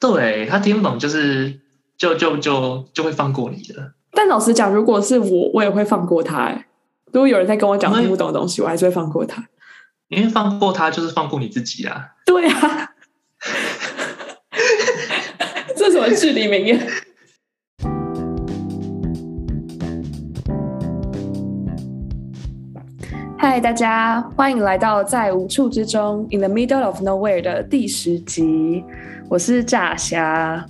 对，他听不懂就是就就就就会放过你的。但老实讲，如果是我，我也会放过他。哎，如果有人在跟我讲听不懂的东西，我还是会放过他。因为放过他就是放过你自己啊。对啊。这是什么至理名言？嗨，大家欢迎来到在无处之中 （In the Middle of Nowhere） 的第十集。我是炸虾，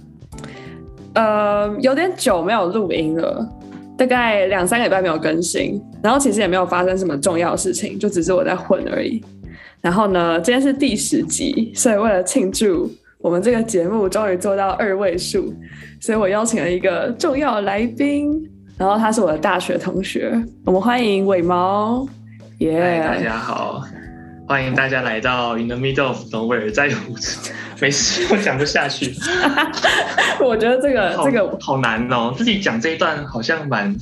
呃，有点久没有录音了，大概两三个礼拜没有更新。然后其实也没有发生什么重要的事情，就只是我在混而已。然后呢，今天是第十集，所以为了庆祝我们这个节目终于做到二位数，所以我邀请了一个重要的来宾，然后他是我的大学同学，我们欢迎尾毛。耶大家好，欢迎大家来到 In the Middle of Nowhere，在无处。没事，我讲不下去。我觉得这个好这个好难哦，自己讲这一段好像蛮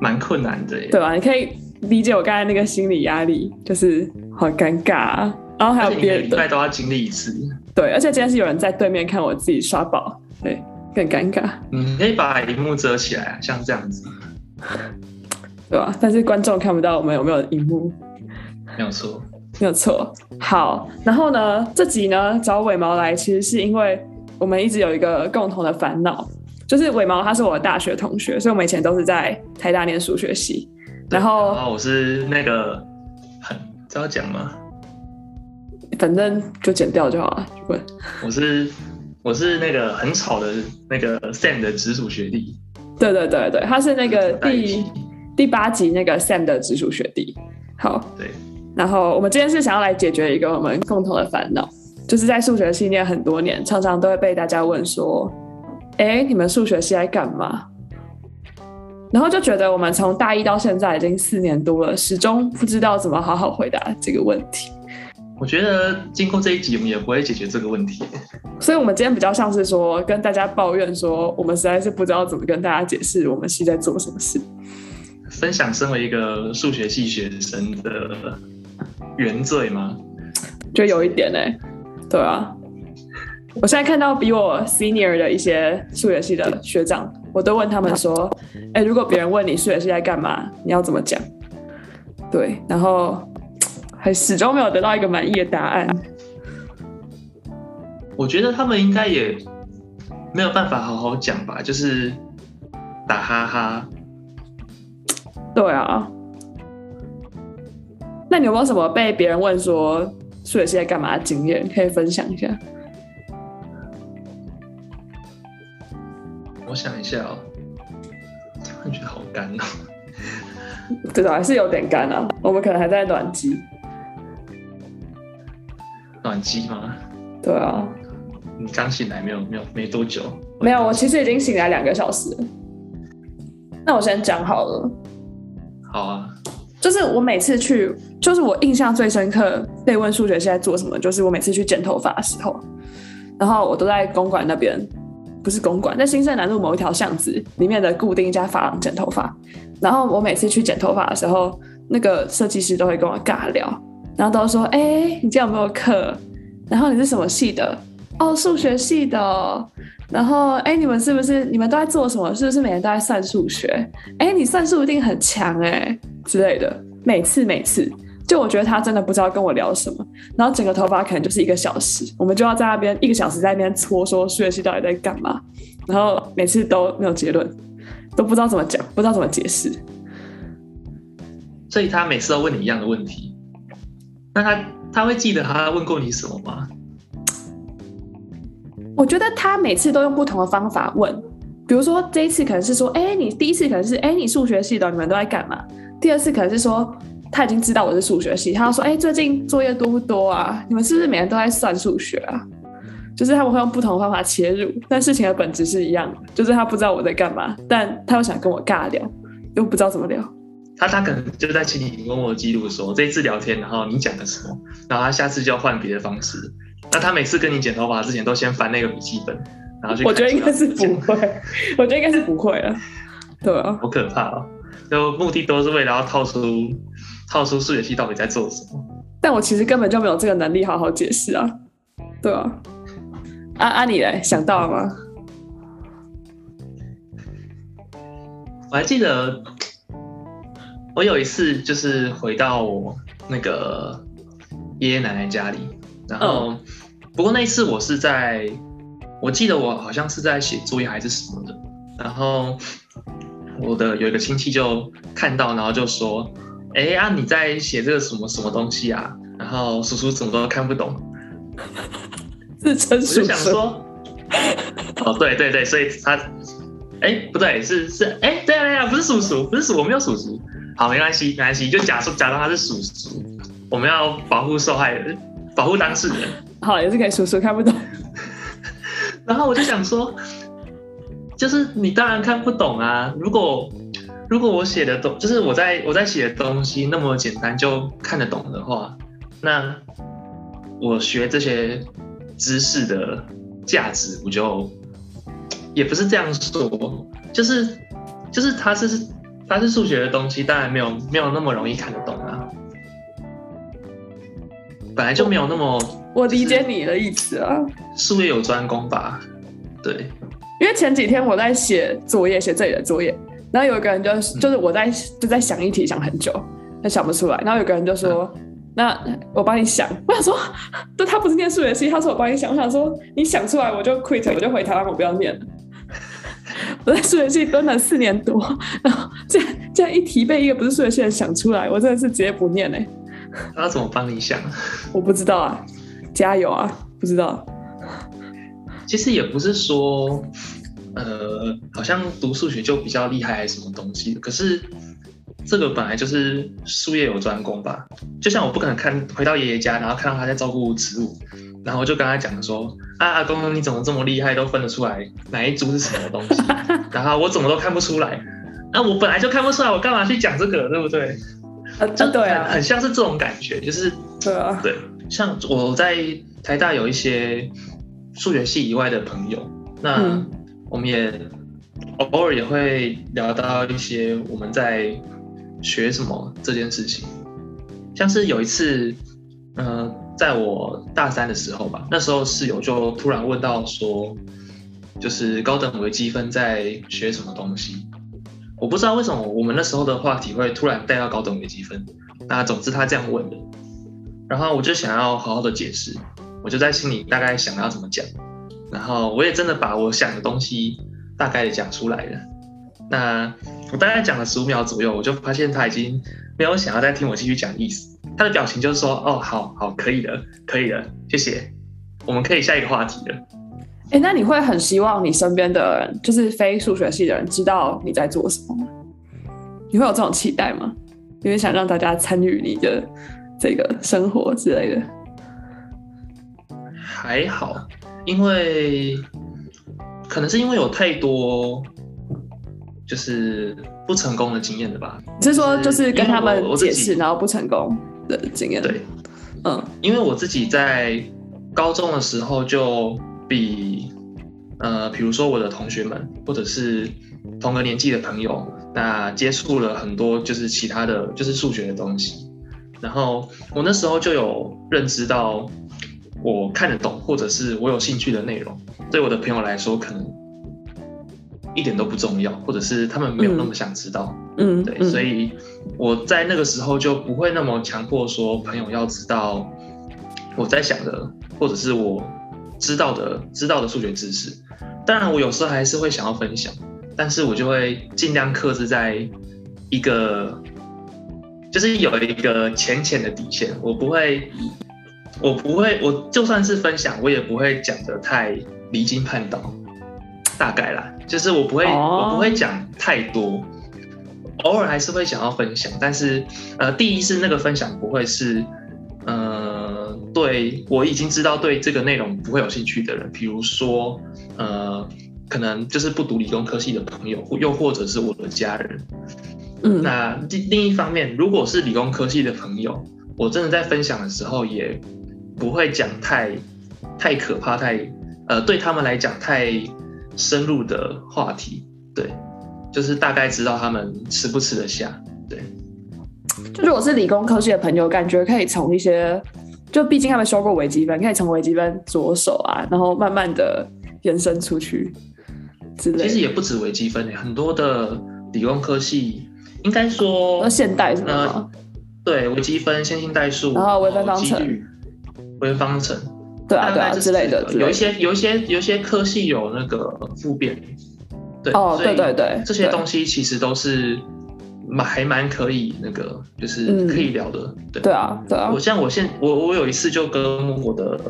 蛮困难的耶。对吧？你可以理解我刚才那个心理压力，就是好尴尬啊。然后还有别人，礼拜都要经历一次。对，而且今天是有人在对面看我自己刷宝，对，更尴尬。嗯，可以把荧幕遮起来啊，像这样子。对吧？但是观众看不到我们有没有荧幕，没有错，没有错。好，然后呢，这集呢找尾毛来，其实是因为我们一直有一个共同的烦恼，就是尾毛他是我的大学同学，所以我们以前都是在台大念数学系。然后，然后我是那个很知道讲吗？反正就剪掉就好了。问，我是我是那个很吵的那个 Sam 的直属学弟。对对对对，他是那个第。第八集那个 Sam 的直属学弟，好，对。然后我们今天是想要来解决一个我们共同的烦恼，就是在数学系念很多年，常常都会被大家问说：“哎，你们数学系在干嘛？”然后就觉得我们从大一到现在已经四年多了，始终不知道怎么好好回答这个问题。我觉得经过这一集，我们也不会解决这个问题。所以，我们今天比较像是说跟大家抱怨说，我们实在是不知道怎么跟大家解释我们系在做什么事。分享身为一个数学系学生的原罪吗？就有一点呢、欸。对啊，我现在看到比我 senior 的一些数学系的学长，我都问他们说：“哎、欸，如果别人问你数学系在干嘛，你要怎么讲？”对，然后 还始终没有得到一个满意的答案。我觉得他们应该也没有办法好好讲吧，就是打哈哈。对啊，那你有没有什么被别人问说数学系在干嘛的经验可以分享一下？我想一下哦，我觉得好干哦。对的，还是有点干啊。我们可能还在暖机。暖机吗？对啊。你刚醒来没有？没有，没多久。没有，我其实已经醒来两个小时了。那我先讲好了。啊，就是我每次去，就是我印象最深刻被问数学系在做什么，就是我每次去剪头发的时候，然后我都在公馆那边，不是公馆，在新生南路某一条巷子里面的固定一家发廊剪头发，然后我每次去剪头发的时候，那个设计师都会跟我尬聊，然后都说：“哎、你今天有没有课？然后你是什么系的？哦，数学系的。”然后，哎，你们是不是你们都在做什么？是不是每天都在算数学？哎，你算数一定很强哎之类的。每次每次，就我觉得他真的不知道跟我聊什么。然后整个头发可能就是一个小时，我们就要在那边一个小时在那边搓，说数学系到底在干嘛。然后每次都没有结论，都不知道怎么讲，不知道怎么解释。所以他每次都问你一样的问题。那他他会记得他问过你什么吗？我觉得他每次都用不同的方法问，比如说这一次可能是说，哎，你第一次可能是，哎，你数学系的，你们都在干嘛？第二次可能是说，他已经知道我是数学系，他说，哎，最近作业多不多啊？你们是不是每天都在算数学啊？就是他们会用不同的方法切入，但事情的本质是一样的，就是他不知道我在干嘛，但他又想跟我尬聊，又不知道怎么聊。他他可能就在请你问我记录说，这一次聊天，然后你讲了什么，然后他下次就要换别的方式。那他每次跟你剪头发之前都先翻那个笔记本，然后去。我觉得应该是不会，我觉得应该是不会了。对啊，好可怕哦！就目的都是为了要套出套出数学系到底在做什么。但我其实根本就没有这个能力好好解释啊。对啊，啊啊，你嘞，想到了吗？我还记得，我有一次就是回到我那个爷爷奶奶家里，然后、嗯、不过那一次我是在，我记得我好像是在写作业还是什么的，然后我的有一个亲戚就看到，然后就说：“哎、欸、啊，你在写这个什么什么东西啊？”然后叔叔怎么都看不懂，是称叔叔。我就想说，哦，对对对，所以他。哎，不对，是是，哎，对啊对啊，不是叔叔，不是叔，我没有叔叔。好，没关系，没关系，就假说假装他是叔叔。我们要保护受害人，保护当事人。好，也是可以叔叔看不懂。然后我就想说，就是你当然看不懂啊。如果如果我写的东，就是我在我在写的东西那么简单就看得懂的话，那我学这些知识的价值不就？也不是这样说，就是就是它是它是数学的东西，当然没有没有那么容易看得懂啊。本来就没有那么，我理解你的意思啊。术业有专攻吧？对。因为前几天我在写作业，写这里的作业，然后有一个人就就是我在就在想一题，想很久，他想不出来，然后有个人就说：“嗯、那我帮你想。”我想说，对，他不是念数学系，他说我帮你想。我想说，你想出来我就 quit，我就回台湾，我不要念了。我在数学系蹲了四年多，然后这样这样一题被一个不是数学系的想出来，我真的是直接不念嘞。他怎么帮你想？我不知道啊，加油啊！不知道。其实也不是说，呃，好像读数学就比较厉害还是什么东西。可是这个本来就是术业有专攻吧。就像我不可能看回到爷爷家，然后看到他在照顾植物。然后我就跟他讲说：“啊，阿公，你怎么这么厉害，都分得出来哪一株是什么东西？然后我怎么都看不出来？那、啊、我本来就看不出来，我干嘛去讲这个，对不对？啊，就对啊，很像是这种感觉，就是对啊，对。像我在台大有一些数学系以外的朋友，那我们也偶尔也会聊到一些我们在学什么这件事情，像是有一次，嗯、呃。”在我大三的时候吧，那时候室友就突然问到说，就是高等微积分在学什么东西？我不知道为什么我们那时候的话题会突然带到高等微积分。那总之他这样问的，然后我就想要好好的解释，我就在心里大概想要怎么讲，然后我也真的把我想的东西大概的讲出来了。那我大概讲了十五秒左右，我就发现他已经没有想要再听我继续讲意思。他的表情就是说：“哦，好好，可以了，可以了，谢谢，我们可以下一个话题了。”哎，那你会很希望你身边的人，就是非数学系的人，知道你在做什么吗？你会有这种期待吗？你会想让大家参与你的这个生活之类的？还好，因为可能是因为有太多就是不成功的经验的吧。你是说就是跟他们解释，然后不成功？的经验对，嗯，因为我自己在高中的时候就比呃，比如说我的同学们或者是同个年纪的朋友，那接触了很多就是其他的就是数学的东西，然后我那时候就有认知到我看得懂或者是我有兴趣的内容，对我的朋友来说可能一点都不重要，或者是他们没有那么想知道。嗯嗯，对，所以我在那个时候就不会那么强迫说朋友要知道我在想的，或者是我知道的知道的数学知识。当然，我有时候还是会想要分享，但是我就会尽量克制在一个，就是有一个浅浅的底线。我不会，我不会，我就算是分享，我也不会讲的太离经叛道。大概啦，就是我不会，我不会讲太多。偶尔还是会想要分享，但是，呃，第一是那个分享不会是，呃，对我已经知道对这个内容不会有兴趣的人，比如说，呃，可能就是不读理工科系的朋友，又或者是我的家人。嗯，那另另一方面，如果是理工科系的朋友，我真的在分享的时候也不会讲太太可怕、太呃对他们来讲太深入的话题，对。就是大概知道他们吃不吃得下，对。就是我是理工科系的朋友，感觉可以从一些，就毕竟他们修过微积分，可以从微积分着手啊，然后慢慢的延伸出去之类。其实也不止微积分诶，很多的理工科系，应该说现代是吗？呃、对，微积分、线性代数，然后微分方程、微分方程，对啊对啊之类的。有一些有一些有一些科系有那个复变，对哦对对对，这些东西其实都是。蛮还蛮可以，那个就是可以聊的，嗯、对对啊，对啊。我像我现我我有一次就跟我的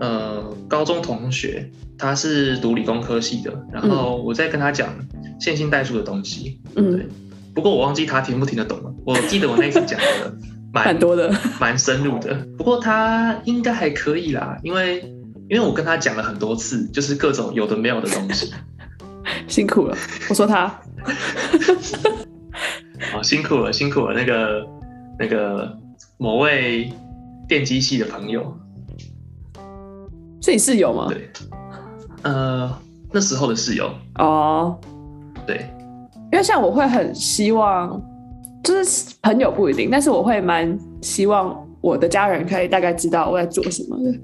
呃高中同学，他是读理工科系的，然后我在跟他讲线性代数的东西，嗯，对。不过我忘记他听不听得懂了。我记得我那一次讲的 蛮多的，蛮深入的。不过他应该还可以啦，因为因为我跟他讲了很多次，就是各种有的没有的东西。辛苦了，我说他。哦，辛苦了，辛苦了，那个那个某位电机系的朋友，是你室友吗？对，呃，那时候的室友。哦，对，因为像我会很希望，就是朋友不一定，但是我会蛮希望我的家人可以大概知道我在做什么的，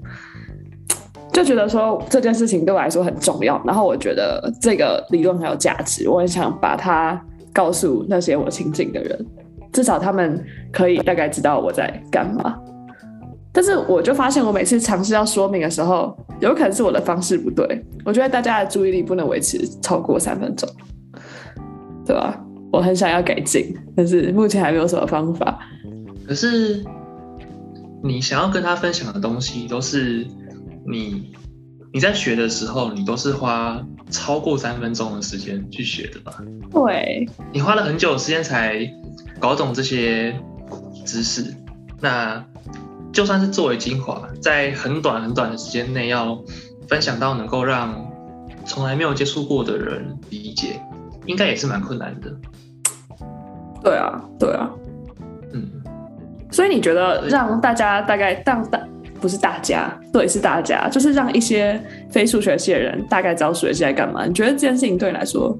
就觉得说这件事情对我来说很重要，然后我觉得这个理论很有价值，我很想把它。告诉那些我亲近的人，至少他们可以大概知道我在干嘛。但是我就发现，我每次尝试要说明的时候，有可能是我的方式不对。我觉得大家的注意力不能维持超过三分钟，对吧？我很想要改进，但是目前还没有什么方法。可是你想要跟他分享的东西，都是你你在学的时候，你都是花。超过三分钟的时间去学的吧？对，你花了很久的时间才搞懂这些知识，那就算是作为精华，在很短很短的时间内要分享到能够让从来没有接触过的人理解，应该也是蛮困难的。对啊，对啊，嗯，所以你觉得让大家大概当大。不是大家，对，是大家，就是让一些非数学系的人大概知道数学系在干嘛。你觉得这件事情对你来说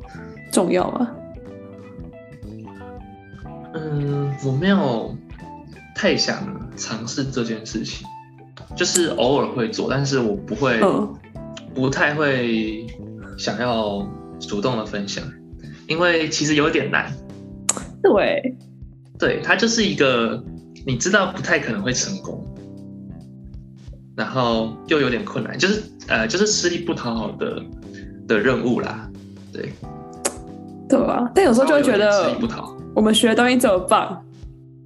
重要吗？嗯，我没有太想尝试这件事情，就是偶尔会做，但是我不会，嗯、不太会想要主动的分享，因为其实有点难。对，对，它就是一个你知道不太可能会成功。然后又有点困难，就是呃，就是吃力不讨好的的任务啦，对，对吧？但有时候就会觉得吃力不讨，我们学的东西这么棒，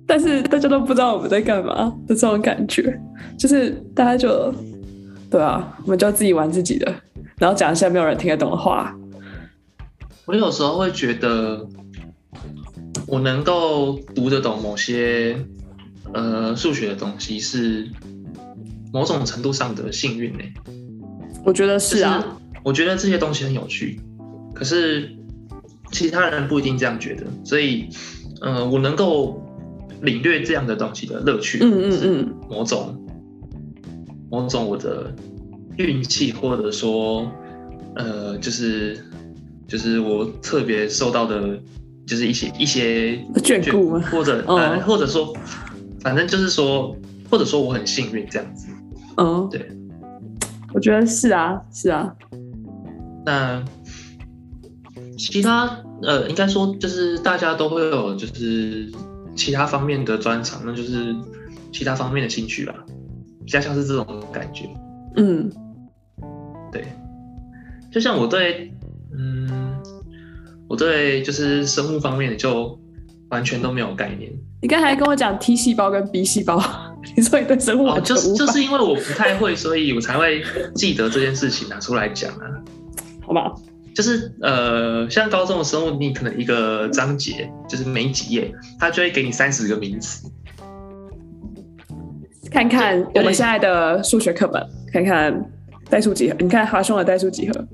但是大家都不知道我们在干嘛的这种感觉，就是大家就对啊，我们就自己玩自己的，然后讲一些没有人听得懂的话。我有时候会觉得，我能够读得懂某些呃数学的东西是。某种程度上的幸运呢、欸，我觉得是啊。我觉得这些东西很有趣，可是其他人不一定这样觉得。所以，嗯、呃，我能够领略这样的东西的乐趣，嗯嗯嗯，某种某种我的运气，或者说，呃，就是就是我特别受到的，就是一些一些眷顾，或者呃，或者说，反正就是说，或者说我很幸运这样子。嗯，对，我觉得是啊，是啊。那其他呃，应该说就是大家都会有，就是其他方面的专长，那就是其他方面的兴趣吧，比较像是这种感觉。嗯，对，就像我对，嗯，我对就是生物方面的就完全都没有概念。你刚才跟我讲 T 细胞跟 B 细胞，你说你对生物完全无感？哦，就是就是因为我不太会，所以我才会记得这件事情拿出来讲啊。好吧，就是呃，像高中的生物，你可能一个章节就是每几页，他就会给你三十个名词。看看我们现在的数学课本，看看代数几何，你看华兄的代数几何。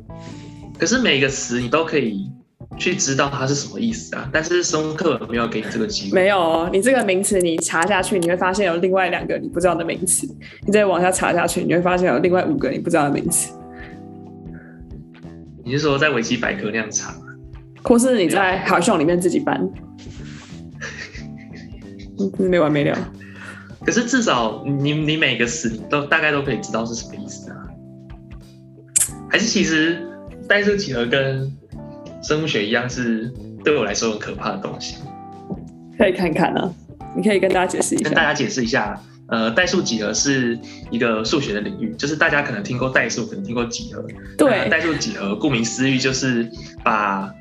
可是每一个词你都可以。去知道它是什么意思啊？但是生物课没有给你这个机会。没有哦，你这个名词你查下去，你会发现有另外两个你不知道的名词。你再往下查下去，你会发现有另外五个你不知道的名词。你是说在维基百科那样查？或是你在好像里面自己搬？没完没了。可是至少你你每个词你都大概都可以知道是什么意思啊？还是其实代数几何跟生物学一样，是对我来说很可怕的东西？可以看看啊，你可以跟大家解释一下。跟大家解释一下，呃，代数几何是一个数学的领域，就是大家可能听过代数，可能听过几何。对，代数几何顾名思义就是把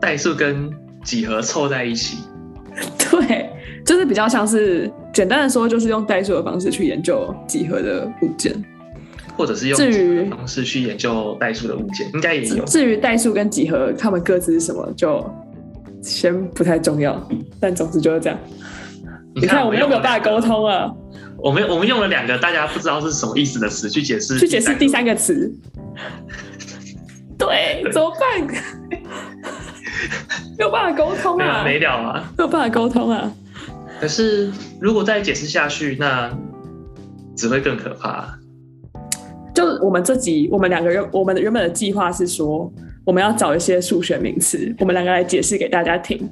代数跟几何凑在一起。对，就是比较像是简单的说，就是用代数的方式去研究几何的物件，或者是用几何的方式去研究代数的物件，应该也有。至于代数跟几何，它们各自是什么，就先不太重要。但总之就是这样。你看，我们又没有办法沟通了。我们我们用了两个大家不知道是什么意思的词去解释，去解释第三个词。对，怎么办？没有办法沟通啊，没了啊，没有办法沟通啊。可是如果再解释下去，那只会更可怕。就我们这集，我们两个人，我们原本的计划是说，我们要找一些数学名词，我们两个来解释给大家听。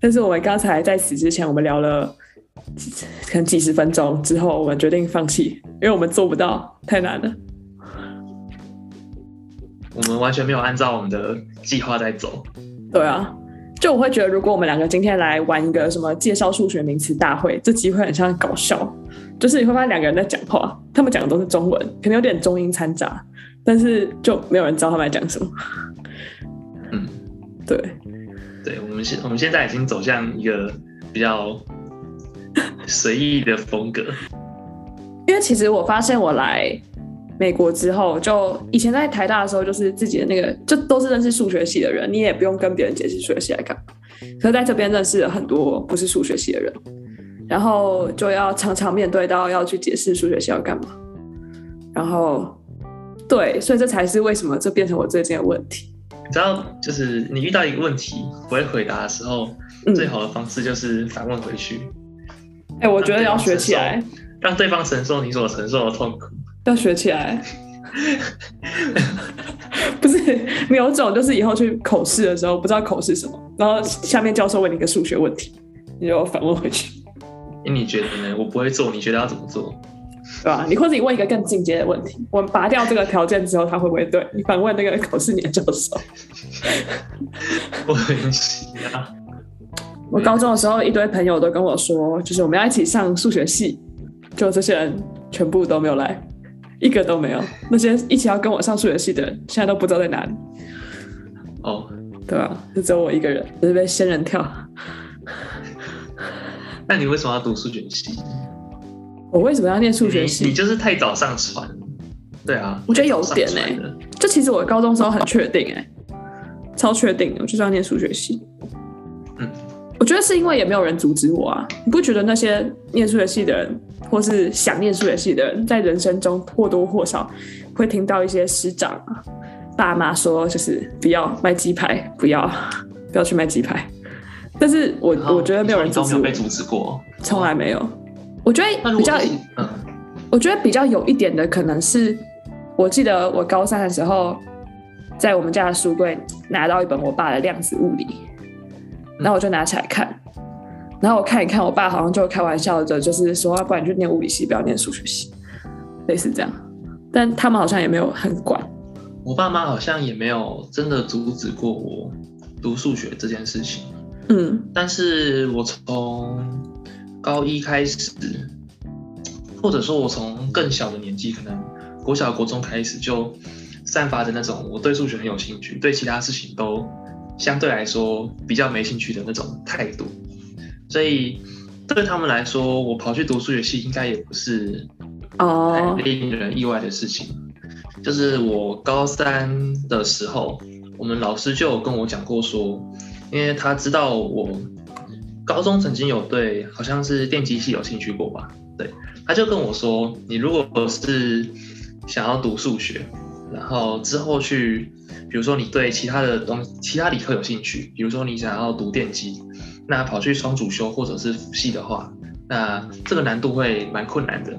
但是我们刚才在此之前，我们聊了可能几十分钟之后，我们决定放弃，因为我们做不到，太难了。我们完全没有按照我们的计划在走。对啊。就我会觉得，如果我们两个今天来玩一个什么介绍数学名词大会，这机会很像搞笑。就是你会发现两个人在讲话，他们讲的都是中文，可能有点中英掺杂，但是就没有人知道他们在讲什么。嗯，对，对，我们现我们现在已经走向一个比较随意的风格。因为其实我发现我来。美国之后，就以前在台大的时候，就是自己的那个，就都是认识数学系的人，你也不用跟别人解释数学系来干嘛。可是在这边认识了很多不是数学系的人，然后就要常常面对到要去解释数学系要干嘛。然后，对，所以这才是为什么这变成我最近的问题。你知道，就是你遇到一个问题不会回答的时候，嗯、最好的方式就是反问回去。哎、欸，我觉得要学起来，让对方承受你所承受的痛苦。要学起来，不是你有种，就是以后去口试的时候不知道口试什么，然后下面教授问你一个数学问题，你就反问回去。欸，你觉得呢？我不会做，你觉得要怎么做？对吧？你或者你问一个更进阶的问题，我们拔掉这个条件之后，他会不会对你反问那个口试你的教授？我很喜啊！我高中的时候，一堆朋友都跟我说，就是我们要一起上数学系，就这些人全部都没有来。一个都没有，那些一起要跟我上数学系的人，现在都不知道在哪里。哦，对啊？就只有我一个人，只是被仙人跳。那你为什么要读数学系？我为什么要念数学系？你就是太早上传。对啊，我觉得有点哎、欸。就其实我高中时候很确定哎、欸，超确定，我就是要念数学系。嗯，我觉得是因为也没有人阻止我啊。你不觉得那些念数学系的人？或是想念数学系的人，在人生中或多或少会听到一些师长啊、爸妈说，就是不要卖鸡排，不要不要去卖鸡排。但是我我觉得没有人阻止我，没有被阻止过，从来没有。我觉得比较，嗯，我觉得比较有一点的可能是，我记得我高三的时候，在我们家的书柜拿到一本我爸的量子物理，然后我就拿起来看。然后我看一看，我爸好像就开玩笑的，就是说，不然你就念物理系，不要念数学系，类似这样。但他们好像也没有很管。我爸妈好像也没有真的阻止过我读数学这件事情。嗯，但是我从高一开始，或者说我从更小的年纪，可能国小、国中开始，就散发着那种我对数学很有兴趣，对其他事情都相对来说比较没兴趣的那种态度。所以对他们来说，我跑去读数学系应该也不是哦令人意外的事情。Oh. 就是我高三的时候，我们老师就有跟我讲过说，因为他知道我高中曾经有对好像是电机系有兴趣过吧，对，他就跟我说，你如果是想要读数学，然后之后去，比如说你对其他的东、其他理科有兴趣，比如说你想要读电机。那跑去双主修或者是辅系的话，那这个难度会蛮困难的。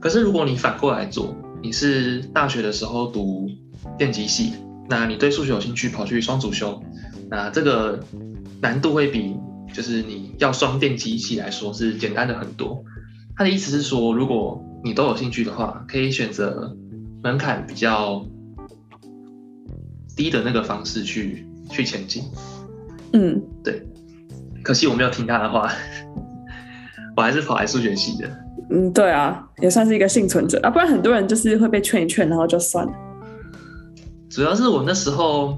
可是如果你反过来做，你是大学的时候读电机系，那你对数学有兴趣，跑去双主修，那这个难度会比就是你要双电机系来说是简单的很多。他的意思是说，如果你都有兴趣的话，可以选择门槛比较低的那个方式去去前进。嗯，对。可惜我没有听他的话，我还是跑来数学系的。嗯，对啊，也算是一个幸存者啊，不然很多人就是会被劝一劝，然后就算了。主要是我那时候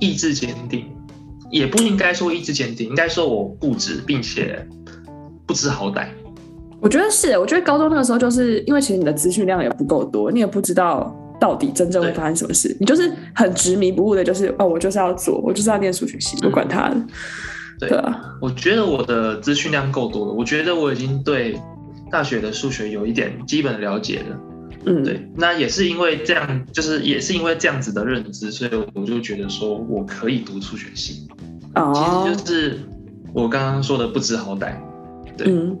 意志坚定，也不应该说意志坚定，应该说我固执，并且不知好歹。我觉得是，我觉得高中那个时候就是因为其实你的资讯量也不够多，你也不知道到底真正会发生什么事，你就是很执迷不悟的，就是哦，我就是要做，我就是要念数学系，不管他对，对啊，我觉得我的资讯量够多了，我觉得我已经对大学的数学有一点基本的了解了。嗯，对，那也是因为这样，就是也是因为这样子的认知，所以我就觉得说我可以读数学系。哦，其实就是我刚刚说的不知好歹。对，嗯，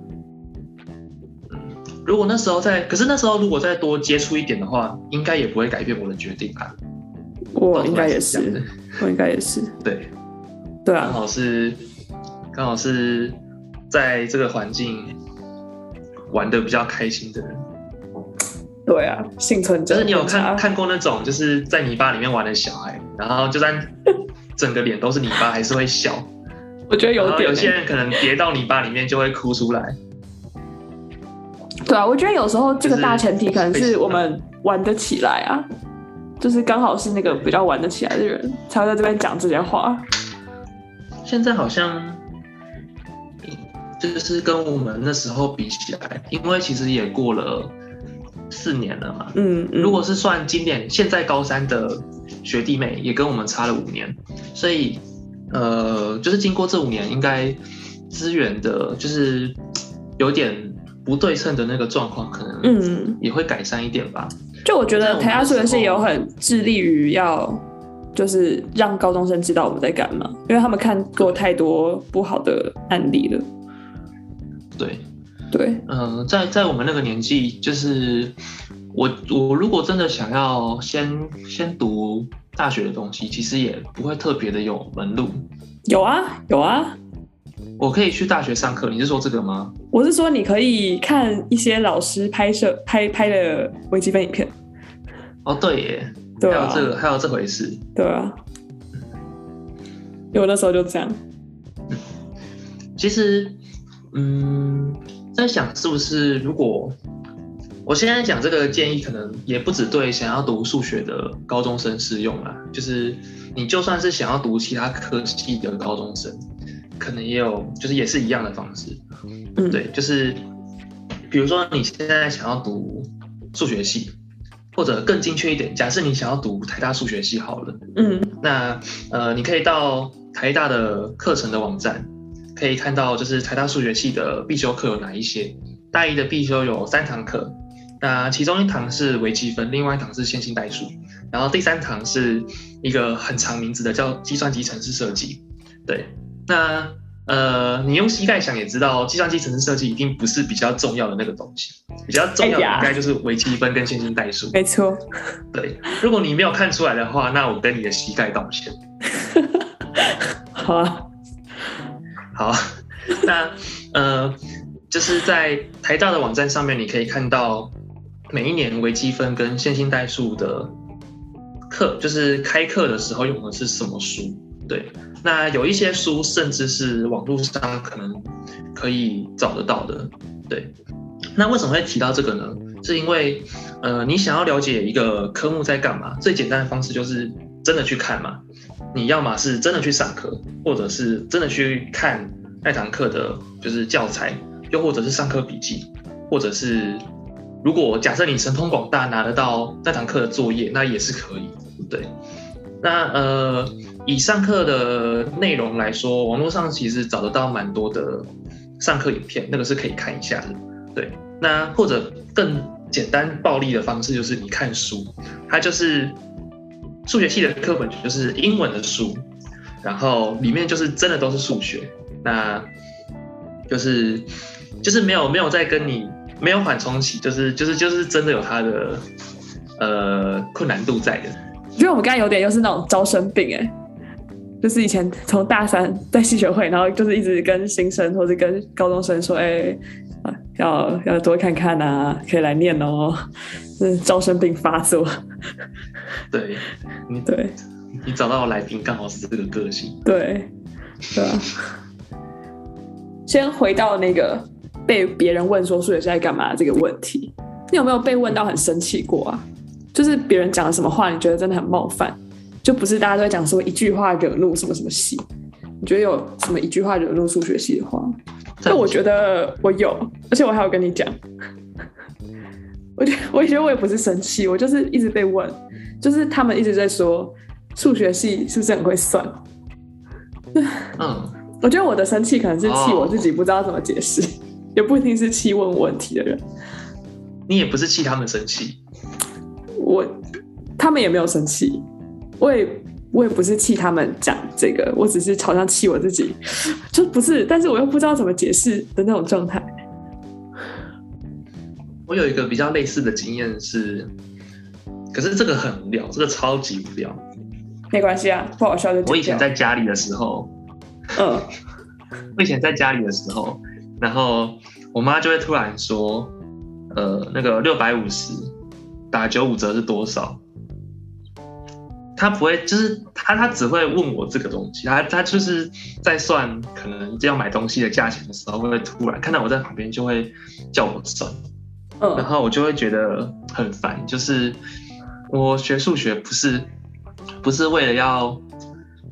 如果那时候再，可是那时候如果再多接触一点的话，应该也不会改变我的决定吧。我应该也是，我应该也是。对，对啊，刚好是。刚好是在这个环境玩的比较开心的人。对啊，幸存者。就是你有看看过那种就是在泥巴里面玩的小孩，然后就算整个脸都是泥巴，还是会笑。我觉得有点。有些人可能跌到泥巴里面就会哭出来。对啊，我觉得有时候这个大前提可能是我们玩得起来啊，就是刚好是那个比较玩得起来的人才会在这边讲这些话。现在好像。就是跟我们那时候比起来，因为其实也过了四年了嘛。嗯，嗯，如果是算今年现在高三的学弟妹，也跟我们差了五年，所以呃，就是经过这五年，应该资源的，就是有点不对称的那个状况，可能嗯也会改善一点吧。就我觉得台大数学系有很致力于要，就是让高中生知道我们在干嘛，因为他们看过太多不好的案例了。对，对，嗯、呃，在在我们那个年纪，就是我我如果真的想要先先读大学的东西，其实也不会特别的有门路。有啊，有啊，我可以去大学上课。你是说这个吗？我是说你可以看一些老师拍摄拍拍的微积分影片。哦，对耶，对啊，还有这个还有这回事。对啊，因为我那时候就这样。嗯，其实。嗯，在想是不是如果我现在讲这个建议，可能也不只对想要读数学的高中生适用啦。就是你就算是想要读其他科系的高中生，可能也有，就是也是一样的方式。嗯，对，就是比如说你现在想要读数学系，或者更精确一点，假设你想要读台大数学系好了。嗯，那呃，你可以到台大的课程的网站。可以看到，就是台大数学系的必修课有哪一些？大一的必修有三堂课，那其中一堂是微积分，另外一堂是线性代数，然后第三堂是一个很长名字的叫计算机程式设计。对，那呃，你用膝盖想也知道，计算机程式设计一定不是比较重要的那个东西，比较重要的应该就是微积分跟线性代数。没错，对，如果你没有看出来的话，那我跟你的膝盖道歉。好啊。好，那呃，就是在台大的网站上面，你可以看到每一年微积分跟线性代数的课，就是开课的时候用的是什么书。对，那有一些书甚至是网络上可能可以找得到的。对，那为什么会提到这个呢？是因为呃，你想要了解一个科目在干嘛，最简单的方式就是真的去看嘛。你要么是真的去上课，或者是真的去看那堂课的，就是教材，又或者是上课笔记，或者是如果假设你神通广大拿得到那堂课的作业，那也是可以。对，那呃，以上课的内容来说，网络上其实找得到蛮多的上课影片，那个是可以看一下的。对，那或者更简单暴力的方式就是你看书，它就是。数学系的课本就是英文的书，然后里面就是真的都是数学，那就是就是没有没有在跟你没有缓冲期，就是就是就是真的有它的呃困难度在的。因为我们刚才有点又是那种招生病哎，就是以前从大三在系学会，然后就是一直跟新生或者跟高中生说，哎、欸，要要多看看啊，可以来念哦，是招生病发作。对，你对，你找到的来宾刚好是这个个性。对，对啊。先回到那个被别人问说数学是在干嘛这个问题，你有没有被问到很生气过啊？就是别人讲了什么话，你觉得真的很冒犯，就不是大家都在讲说一句话惹怒什么什么系？你觉得有什么一句话惹怒数学系的话？那我觉得我有，而且我还有跟你讲。我觉得我觉得我也不是生气，我就是一直被问，就是他们一直在说数学系是不是很会算？嗯。我觉得我的生气可能是气我自己不知道怎么解释，哦、也不一定是气问问题的人。你也不是气他们生气，我他们也没有生气，我也我也不是气他们讲这个，我只是好像气我自己，就不是，但是我又不知道怎么解释的那种状态。我有一个比较类似的经验是，可是这个很无聊，这个超级无聊。没关系啊，不好笑就。我以前在家里的时候。嗯，我以前在家里的时候，然后我妈就会突然说：“呃，那个六百五十打九五折是多少？”他不会，就是他他只会问我这个东西，他他就是在算可能要买东西的价钱的时候，会突然看到我在旁边就会叫我算，嗯，然后我就会觉得很烦，就是我学数学不是不是为了要。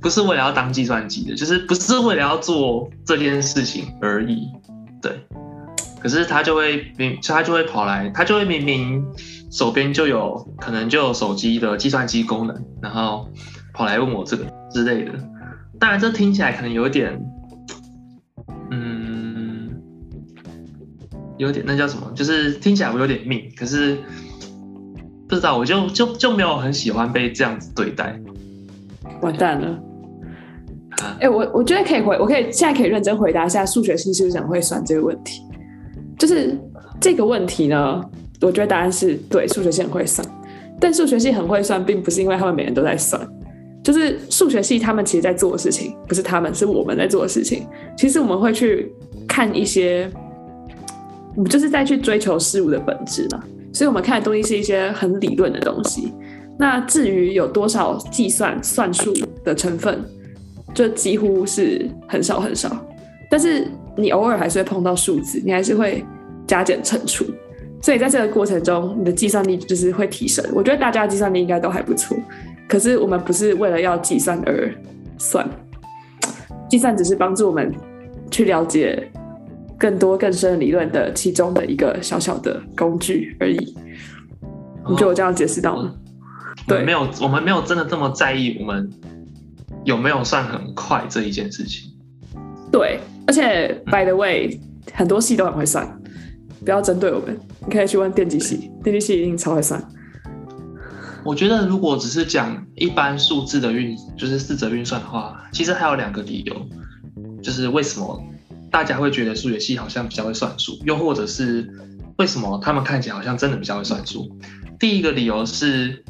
不是为了要当计算机的，就是不是为了要做这件事情而已，对。可是他就会明，他就会跑来，他就会明明手边就有可能就有手机的计算机功能，然后跑来问我这个之类的。当然，这听起来可能有点，嗯，有点那叫什么？就是听起来我有点命，可是不知道，我就就就没有很喜欢被这样子对待。完蛋了。哎、欸，我我觉得可以回，我可以现在可以认真回答一下数学系是不是很会算这个问题。就是这个问题呢，我觉得答案是对，数学系很会算。但数学系很会算，并不是因为他们每人都在算，就是数学系他们其实在做的事情，不是他们，是我们在做的事情。其实我们会去看一些，我们就是在去追求事物的本质嘛。所以我们看的东西是一些很理论的东西。那至于有多少计算算术的成分，就几乎是很少很少，但是你偶尔还是会碰到数字，你还是会加减乘除，所以在这个过程中，你的计算力就是会提升。我觉得大家的计算力应该都还不错，可是我们不是为了要计算而算，计算只是帮助我们去了解更多更深的理论的其中的一个小小的工具而已。你觉得我这样解释到吗？对，没有，我们没有真的这么在意我们。有没有算很快这一件事情？对，而且 by the way，嗯、很多系都很会算，不要针对我们，你可以去问电机系，电机系一定超会算。我觉得如果只是讲一般数字的运，就是四则运算的话，其实还有两个理由，就是为什么大家会觉得数学系好像比较会算数，又或者是为什么他们看起来好像真的比较会算数。第一个理由是，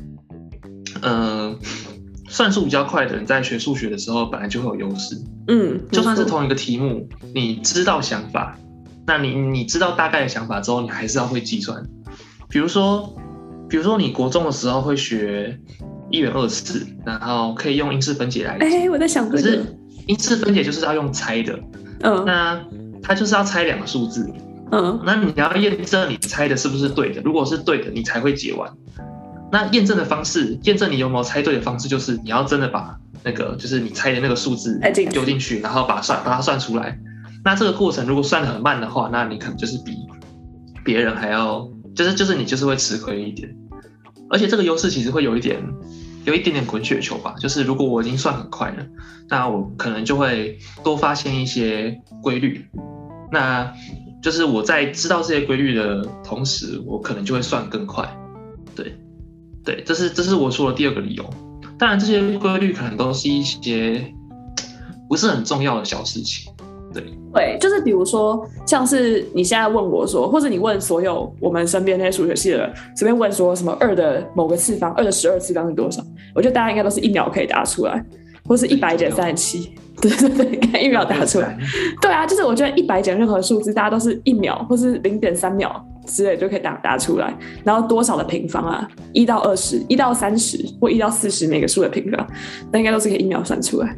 嗯、呃。算数比较快的人，在学数学的时候本来就会有优势。嗯，就算是同一个题目，你知道想法，那你你知道大概的想法之后，你还是要会计算。比如说，比如说你国中的时候会学一元二次，然后可以用因式分解来。哎、欸，我在想、这个，可是因式分解就是要用猜的。嗯，那它就是要猜两个数字。嗯，那你要验证你猜的是不是对的，如果是对的，你才会解完。那验证的方式，验证你有没有猜对的方式，就是你要真的把那个，就是你猜的那个数字丢进去，然后把它算，把它算出来。那这个过程如果算得很慢的话，那你可能就是比别人还要，就是就是你就是会吃亏一点。而且这个优势其实会有一点，有一点点滚雪球吧。就是如果我已经算很快了，那我可能就会多发现一些规律。那就是我在知道这些规律的同时，我可能就会算更快。对。对，这是这是我说的第二个理由。当然，这些规律可能都是一些不是很重要的小事情。对，对，就是比如说，像是你现在问我说，或者你问所有我们身边那些数学系的人，随便问说什么二的某个次方，二的十二次方是多少？我觉得大家应该都是一秒可以答出来。或是一百减三十七，对对对，看一秒答出来。对啊，就是我觉得一百减任何数字，大家都是一秒或是零点三秒之类就可以答答出来。然后多少的平方啊？一到二十，一到三十或一到四十每个数的平方，那应该都是可以一秒算出来。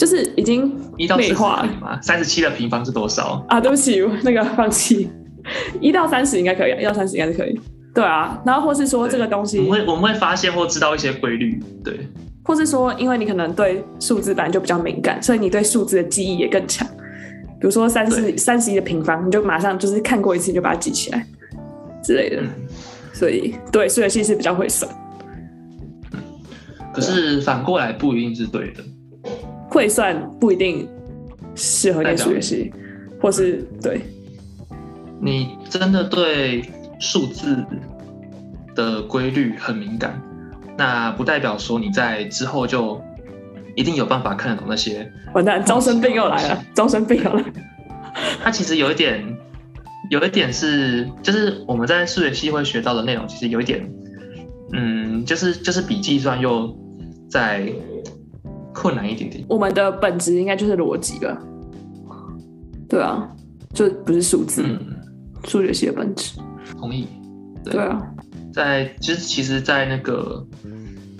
就是已经美化了。三十七的平方是多少啊？对不起，那个放弃。一到三十应该可以，一到三十应该是可以。对啊，然后或是说这个东西，我们会我们会发现或知道一些规律，对。或是说，因为你可能对数字本来就比较敏感，所以你对数字的记忆也更强。比如说三十三十一的平方，你就马上就是看过一次你就把它记起来之类的。嗯、所以对数学系是比较会算。可是反过来不一定是对的。会算不一定适合念数学系，或是对。你真的对数字的规律很敏感，那不代表说你在之后就一定有办法看得懂那些。完蛋，招生病又来了，招生病又来了。它其实有一点，有一点是，就是我们在数学系会学到的内容，其实有一点，嗯，就是就是比计算又在。困难一点点。我们的本质应该就是逻辑了，对啊，就不是数字，数、嗯、学系的本质。同意。对，对啊，在其实其实，在那个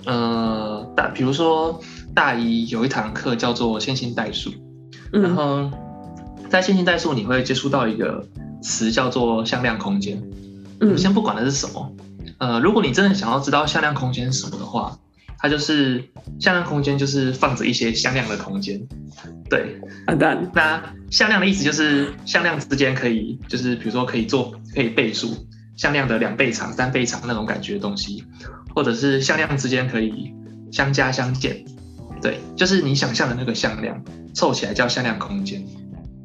呃大，比如说大一有一堂课叫做线性代数，嗯、然后在线性代数你会接触到一个词叫做向量空间。嗯，先不管它是什么，呃，如果你真的想要知道向量空间是什么的话。它就是向量空间，就是放着一些向量的空间，对。啊，对。那向量的意思就是向量之间可以，就是比如说可以做可以倍数，向量的两倍长、三倍长那种感觉的东西，或者是向量之间可以相加相减，对，就是你想象的那个向量凑起来叫向量空间。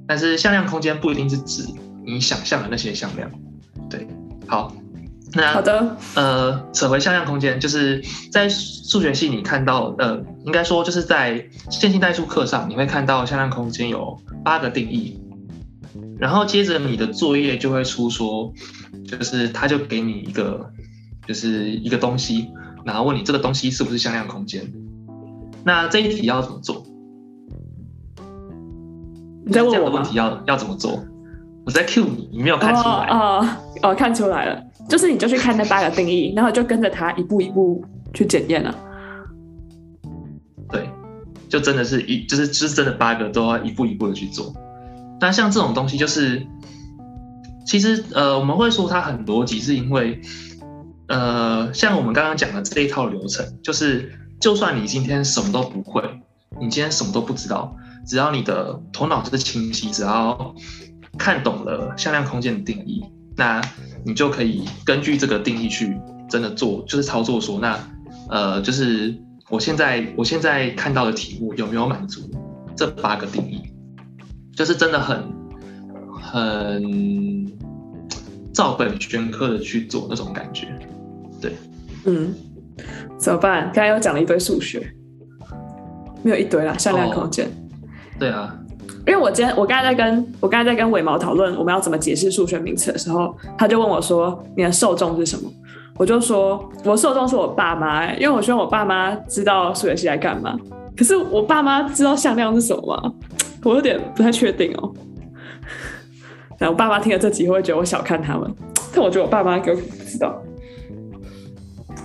但是向量空间不一定是指你想象的那些向量，对。好。那好的，呃，扯回向量空间，就是在数学系你看到，呃，应该说就是在线性代数课上，你会看到向量空间有八个定义，然后接着你的作业就会出说，就是他就给你一个，就是一个东西，然后问你这个东西是不是向量空间，那这一题要怎么做？你在问我这样的问题要要怎么做？我在 cue 你，你没有看出来？哦哦，哦，看出来了。就是你就去看那八个定义，然后就跟着他一步一步去检验了。对，就真的是一就是就是真的八个都要一步一步的去做。那像这种东西，就是其实呃我们会说它很逻辑，是因为呃像我们刚刚讲的这一套流程，就是就算你今天什么都不会，你今天什么都不知道，只要你的头脑是清晰，只要看懂了向量空间的定义，那。你就可以根据这个定义去真的做，就是操作说，那呃，就是我现在我现在看到的题目有没有满足这八个定义？就是真的很很照本宣科的去做那种感觉。对，嗯，怎么办？刚才又讲了一堆数学，没有一堆啦，向量空间。对啊。因为我今天我刚才在跟我刚才在跟尾毛讨论我们要怎么解释数学名词的时候，他就问我说：“你的受众是什么？”我就说：“我受众是我爸妈、欸，因为我希望我爸妈知道数学系在干嘛。可是我爸妈知道向量是什么吗？我有点不太确定哦。那我爸妈听了这集会觉得我小看他们，但我觉得我爸妈给我知道。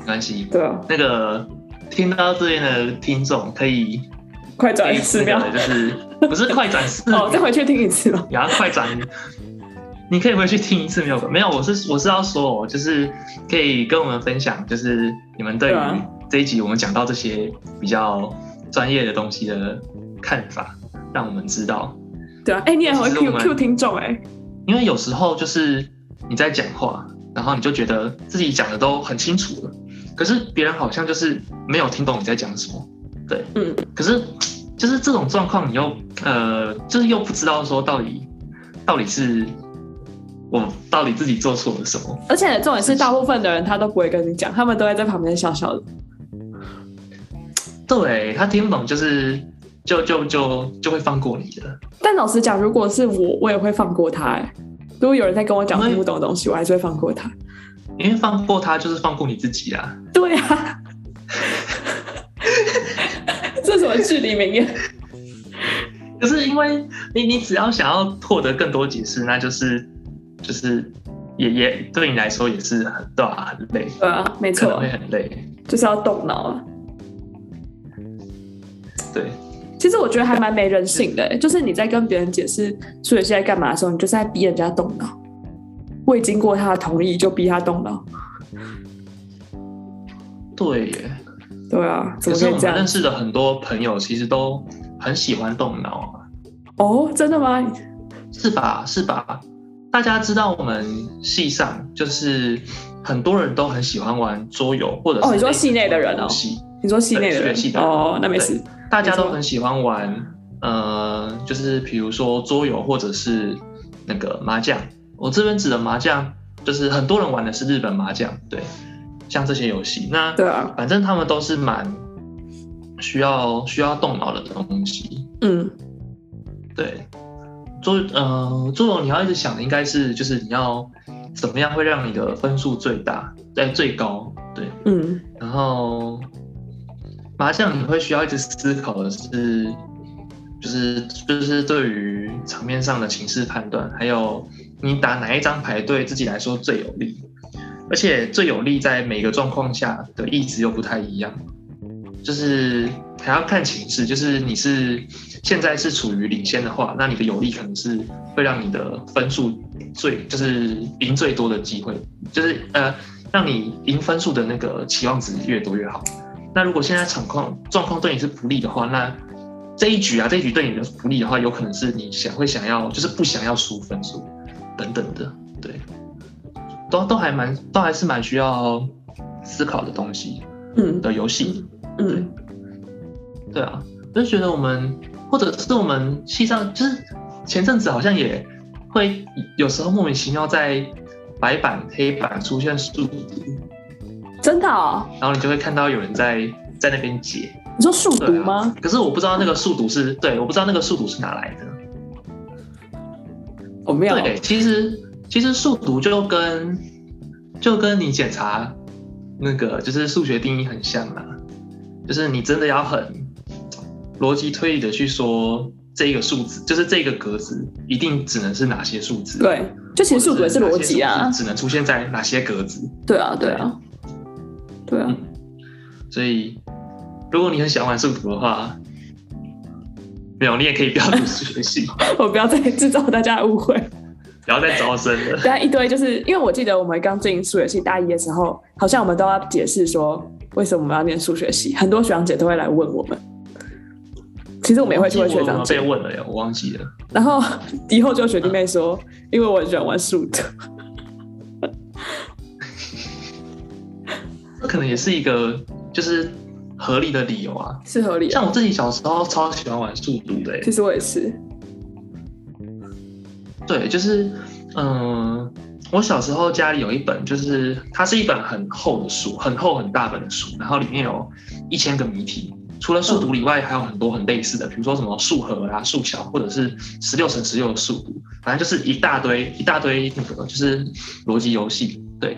没关系，对啊，那个听到这边的听众可以。快转四秒，就是 不是快转四？哦，再回去听一次吧。然后快转，你可以回去听一次没有？没有，我是我是要说，就是可以跟我们分享，就是你们对于这一集我们讲到这些比较专业的东西的看法，让我们知道。对啊，哎、欸，你也会 Q Q 听众哎，因为有时候就是你在讲话，然后你就觉得自己讲的都很清楚了，可是别人好像就是没有听懂你在讲什么。对，嗯，可是就是这种状况，你又呃，就是又不知道说到底到底是我到底自己做错了什么。而且重点是，大部分的人他都不会跟你讲，他们都会在旁边笑笑的。对，他听不懂，就是就就就就会放过你的。但老实讲，如果是我，我也会放过他。哎，如果有人在跟我讲听不懂的东西，我还是会放过他。因为放过他就是放过你自己啊。对啊。么至理名言。可是因为你，你只要想要获得更多解释，那就是就是也也对你来说也是很对啊，很累。对啊，没错，会很累，就是要动脑啊。对，其实我觉得还蛮没人性的，就是你在跟别人解释数学系在干嘛的时候，你就是在逼人家动脑，未经过他的同意就逼他动脑。对耶，对啊，可是我们认识的很多朋友其实都。很喜欢动脑啊！哦，真的吗？是吧？是吧？大家知道我们系上就是很多人都很喜欢玩桌游，或者是哦，你说系内的人哦，你说系内的人哦，那没事。大家都很喜欢玩，呃，就是比如说桌游或者是那个麻将。我这边指的麻将，就是很多人玩的是日本麻将，对，像这些游戏。那对啊，反正他们都是蛮。需要需要动脑的东西，嗯，对，桌呃桌游你要一直想的应该是就是你要怎么样会让你的分数最大在最高，对，嗯，然后麻将你会需要一直思考的是，就是就是对于场面上的情势判断，还有你打哪一张牌对自己来说最有利，而且最有利在每个状况下的意志又不太一样。就是还要看情势，就是你是现在是处于领先的话，那你的有利可能是会让你的分数最就是赢最多的机会，就是呃让你赢分数的那个期望值越多越好。那如果现在场况状况对你是不利的话，那这一局啊这一局对你的不利的话，有可能是你想会想要就是不想要输分数等等的，对，都都还蛮都还是蛮需要思考的东西，嗯的游戏。嗯，对啊，我就觉得我们或者是我们系上，就是前阵子好像也会有时候莫名其妙在白板、黑板出现数独，真的哦。然后你就会看到有人在在那边解。你说数独吗？啊？可是我不知道那个数独是对，我不知道那个数独是哪来的。我没有。对，其实其实数独就跟就跟你检查那个就是数学定义很像啊。就是你真的要很逻辑推理的去说这个数字，就是这个格子一定只能是哪些数字？对，就其实数独也是逻辑啊，只能出现在哪些格子？对啊，对啊，对啊。所以，如果你很喜欢玩数独的话，没有，你也可以不要读数学系。我不要再制造大家的误会，不要再招生了。大家一堆就是因为我记得我们刚进数学系大一的时候，好像我们都要解释说。为什么我们要念数学系？很多学长姐都会来问我们。其实我们也会去问学长姐。被问了呀，我忘记了。然后以后就学弟妹说，嗯、因为我很喜欢玩数的。这可能也是一个就是合理的理由啊，是合理的。像我自己小时候超喜欢玩数独的，其实我也是。对，就是嗯。我小时候家里有一本，就是它是一本很厚的书，很厚很大本的书，然后里面有一千个谜题，除了数独以外，还有很多很类似的，比如说什么数合啊、数小，或者是十六乘十六的数独，反正就是一大堆一大堆那个就是逻辑游戏。对，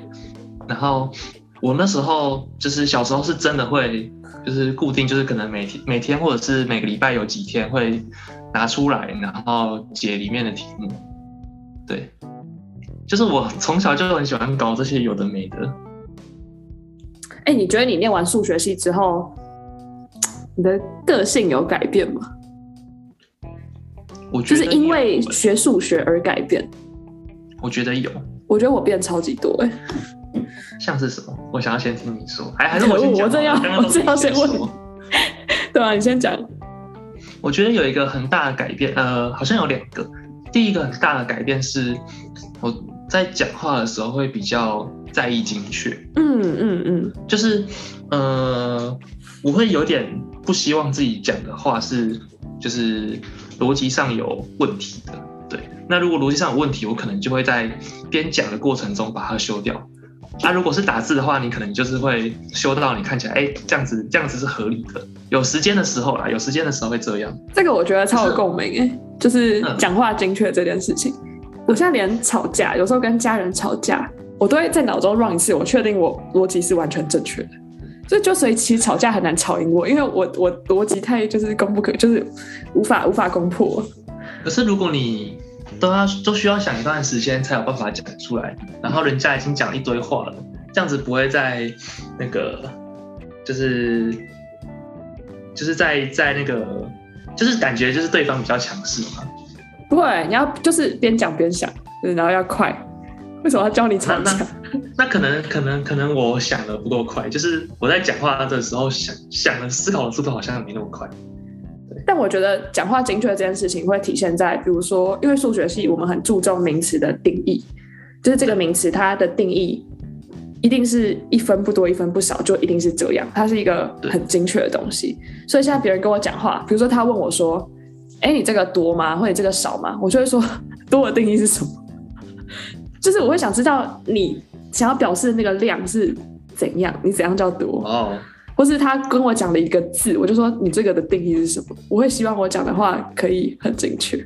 然后我那时候就是小时候是真的会，就是固定就是可能每天每天或者是每个礼拜有几天会拿出来，然后解里面的题目。对。就是我从小就很喜欢搞这些有的没的。哎、欸，你觉得你念完数学系之后，你的个性有改变吗？我觉得就是因为学数学而改变。我觉得有。我觉得我变超级多哎。像是什么？我想要先听你说，还还是我先讲？我这样，我这样先问。对啊，你先讲。我觉得有一个很大的改变，呃，好像有两个。第一个很大的改变是，我。在讲话的时候会比较在意精确，嗯嗯嗯，就是呃，我会有点不希望自己讲的话是就是逻辑上有问题的，对。那如果逻辑上有问题，我可能就会在边讲的过程中把它修掉。啊，如果是打字的话，你可能就是会修到你看起来，哎，这样子这样子是合理的。有时间的时候啦，有时间的时候会这样。这个我觉得超有共鸣，哎，就是讲话精确这件事情。我现在连吵架，有时候跟家人吵架，我都会在脑中 run 一次，我确定我逻辑是完全正确的。所以就所以其实吵架很难吵赢我，因为我我逻辑太就是攻不可，就是无法无法攻破。可是如果你都要都需要想一段时间才有办法讲出来，然后人家已经讲一堆话了，这样子不会在那个就是就是在在那个就是感觉就是对方比较强势嘛？不会，你要就是边讲边想，然后要快。为什么要教你吵架？那可能可能可能我想的不够快，就是我在讲话的时候想想的思考的速度好像没那么快。但我觉得讲话精确这件事情会体现在，比如说，因为数学系我们很注重名词的定义，就是这个名词它的定义一定是一分不多一分不少，就一定是这样，它是一个很精确的东西。所以现在别人跟我讲话，比如说他问我说：“哎，你这个多吗？或者这个少吗？”我就会说：“多的定义是什么？” 就是我会想知道你想要表示的那个量是怎样，你怎样叫多？Oh. 或是他跟我讲了一个字，我就说你这个的定义是什么？我会希望我讲的话可以很精确。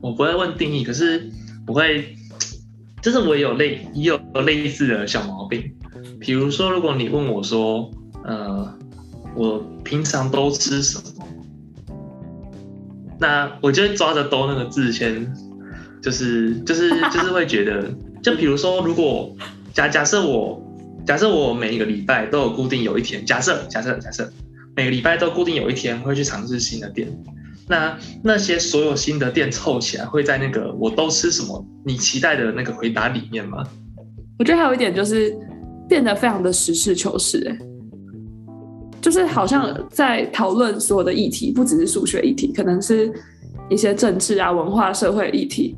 我不会问定义，可是我会，就是我也有类也有类似的小毛病。比如说，如果你问我说，呃，我平常都吃什么？那我就会抓着“都”那个字先。就是 就是就是会觉得，就比如说，如果假假设我假设我每一个礼拜都有固定有一天，假设假设假设每个礼拜都固定有一天会去尝试新的店，那那些所有新的店凑起来会在那个我都吃什么你期待的那个回答里面吗？我觉得还有一点就是变得非常的实事求是，哎，就是好像在讨论所有的议题，不只是数学议题，可能是一些政治啊、文化、社会议题。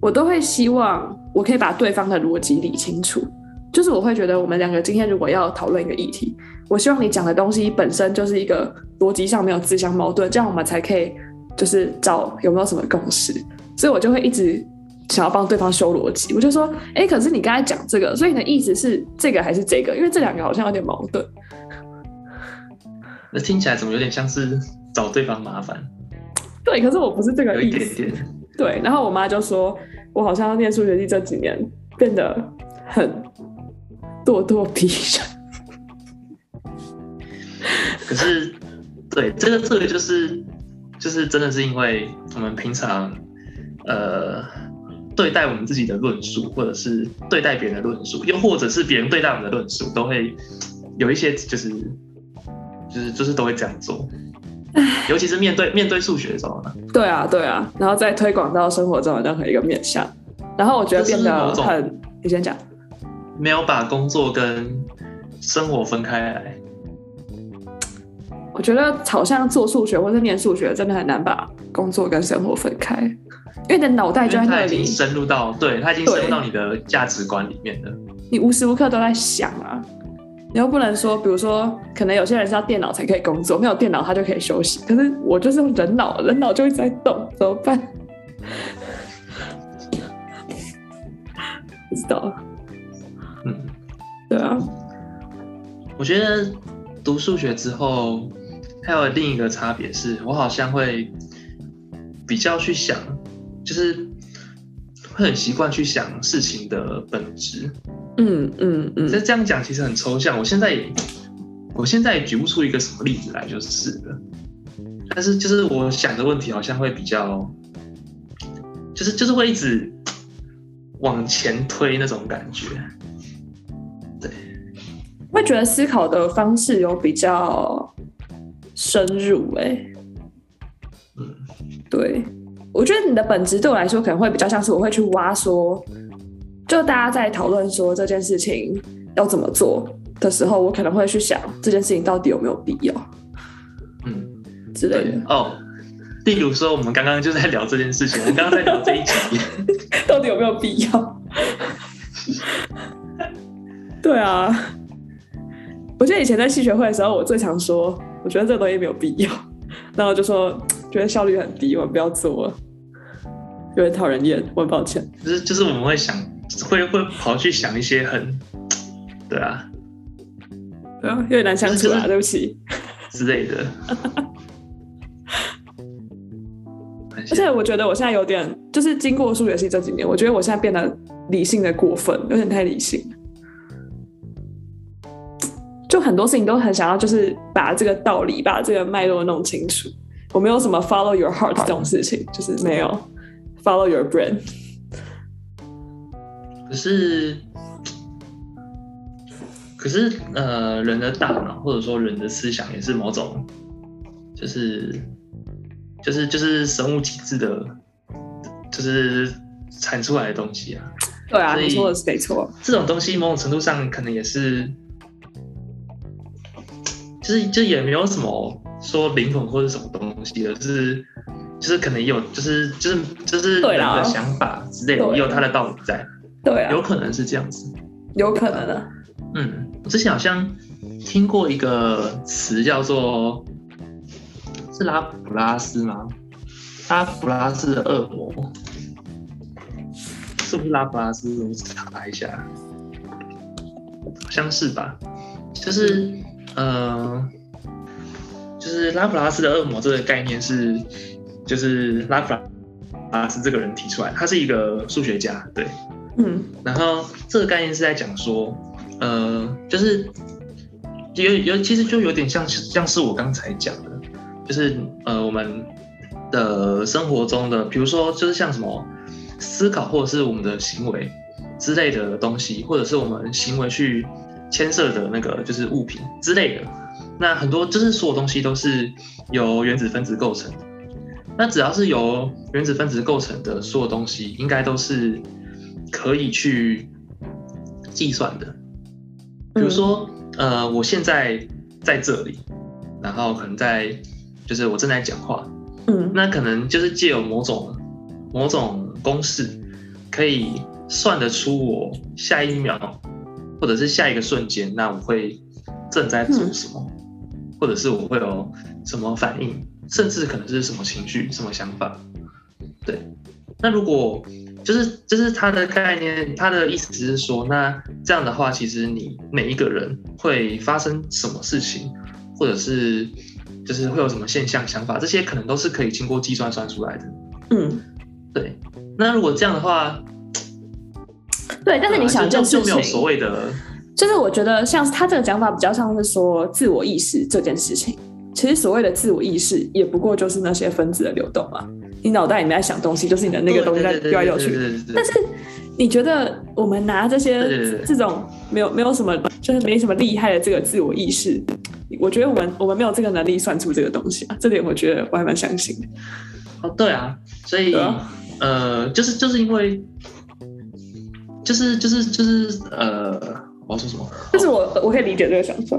我都会希望我可以把对方的逻辑理清楚，就是我会觉得我们两个今天如果要讨论一个议题，我希望你讲的东西本身就是一个逻辑上没有自相矛盾，这样我们才可以就是找有没有什么共识。所以我就会一直想要帮对方修逻辑，我就说，哎，可是你刚才讲这个，所以你的意思是这个还是这个？因为这两个好像有点矛盾。那听起来怎么有点像是找对方麻烦？对，可是我不是这个意思。有一点点。对，然后我妈就说。我好像念数学系这几年变得很咄咄逼人。可是，对这个这个就是就是真的是因为我们平常呃对待我们自己的论述，或者是对待别人的论述，又或者是别人对待我们的论述，都会有一些就是就是就是都会这样做。尤其是面对面对数学的时候呢？对啊，对啊，然后再推广到生活中的任何一个面向，然后我觉得变得很……你先讲，没有把工作跟生活分开来。我觉得好像做数学或者念数学真的很难把工作跟生活分开，因为你的脑袋就在那里，已经深入到，对，它已经深入到你的价值观里面了。你无时无刻都在想啊。你又不能说，比如说，可能有些人是要电脑才可以工作，没有电脑他就可以休息。可是我就是用人脑，人脑就一直在动，怎么办？不知道。嗯，对啊。我觉得读数学之后，还有另一个差别是，我好像会比较去想，就是会很习惯去想事情的本质。嗯嗯嗯，这这样讲其实很抽象，我现在也，我现在也举不出一个什么例子来就是了。但是就是我想的问题好像会比较，就是就是会一直往前推那种感觉。觉得思考的方式有比较深入哎、对，我觉得你的本质对我来说可能会比较像是我会去挖说。就大家在讨论说这件事情要怎么做的时候，我可能会去想这件事情到底有没有必要，嗯，之类的哦。例如说，我们刚刚就在聊这件事情，我们刚刚在聊这一集，到底有没有必要？对啊，我记得以前在系学会的时候，我最常说，我觉得这个东西没有必要，然后就说觉得效率很低，我们不要做了，有点讨人厌，我很抱歉。就是就是我们会想。会会跑去想一些很，对啊，对啊，有点难相处啊，对不起之类的。而且我觉得我现在有点，就是经过数学系这几年，我觉得我现在变得理性的过分，有点太理性。就很多事情都很想要，就是把这个道理、把这个脉络弄清楚。我没有什么 follow your heart 这种事情，就是没有 follow your brain。可是，可是，呃，人的大脑或者说人的思想也是某种，就是，就是，就是生物机制的，就是产出来的东西啊。对啊，你说的是没错。这种东西某种程度上可能也是，就是就也没有什么说灵魂或者什么东西，就是就是可能也有，就是就是就是人的想法之类的，也有他的道理在。对啊，有可能是这样子，有可能的。嗯，我之前好像听过一个词叫做是拉普拉斯吗？拉普拉斯的恶魔。是不是拉普拉斯？我查一下，好像是吧。就是，呃，就是拉普拉斯的恶魔这个概念是，就是拉普拉斯这个人提出来，他是一个数学家，对，嗯。然后这个概念是在讲说，呃，就是有有其实就有点像像是我刚才讲的，就是呃我们的生活中的，比如说就是像什么。思考或者是我们的行为之类的东西，或者是我们行为去牵涉的那个就是物品之类的，那很多就是所有东西都是由原子分子构成的。那只要是由原子分子构成的所有东西，应该都是可以去计算的。比如说，呃，我现在在这里，然后可能在就是我正在讲话，嗯，那可能就是借有某种某种。公式可以算得出我下一秒，或者是下一个瞬间，那我会正在做什么，或者是我会有什么反应，甚至可能是什么情绪、什么想法。对，那如果就是就是他的概念，他的意思是说，那这样的话，其实你每一个人会发生什么事情，或者是就是会有什么现象、想法，这些可能都是可以经过计算算出来的。嗯，对。那如果这样的话，对，但是你想，就就没有所谓的，就是我觉得像他这个讲法比较像是说自我意识这件事情。其实所谓的自我意识，也不过就是那些分子的流动嘛。你脑袋里面在想东西，就是你的那个东西在游来游去。但是你觉得我们拿这些这种没有没有什么，就是没什么厉害的这个自我意识，我觉得我们我们没有这个能力算出这个东西啊。这点我觉得我还蛮相信的。哦，对啊，所以。呃，就是就是因为，就是就是就是呃，我要说什么？就是我我可以理解这个想法，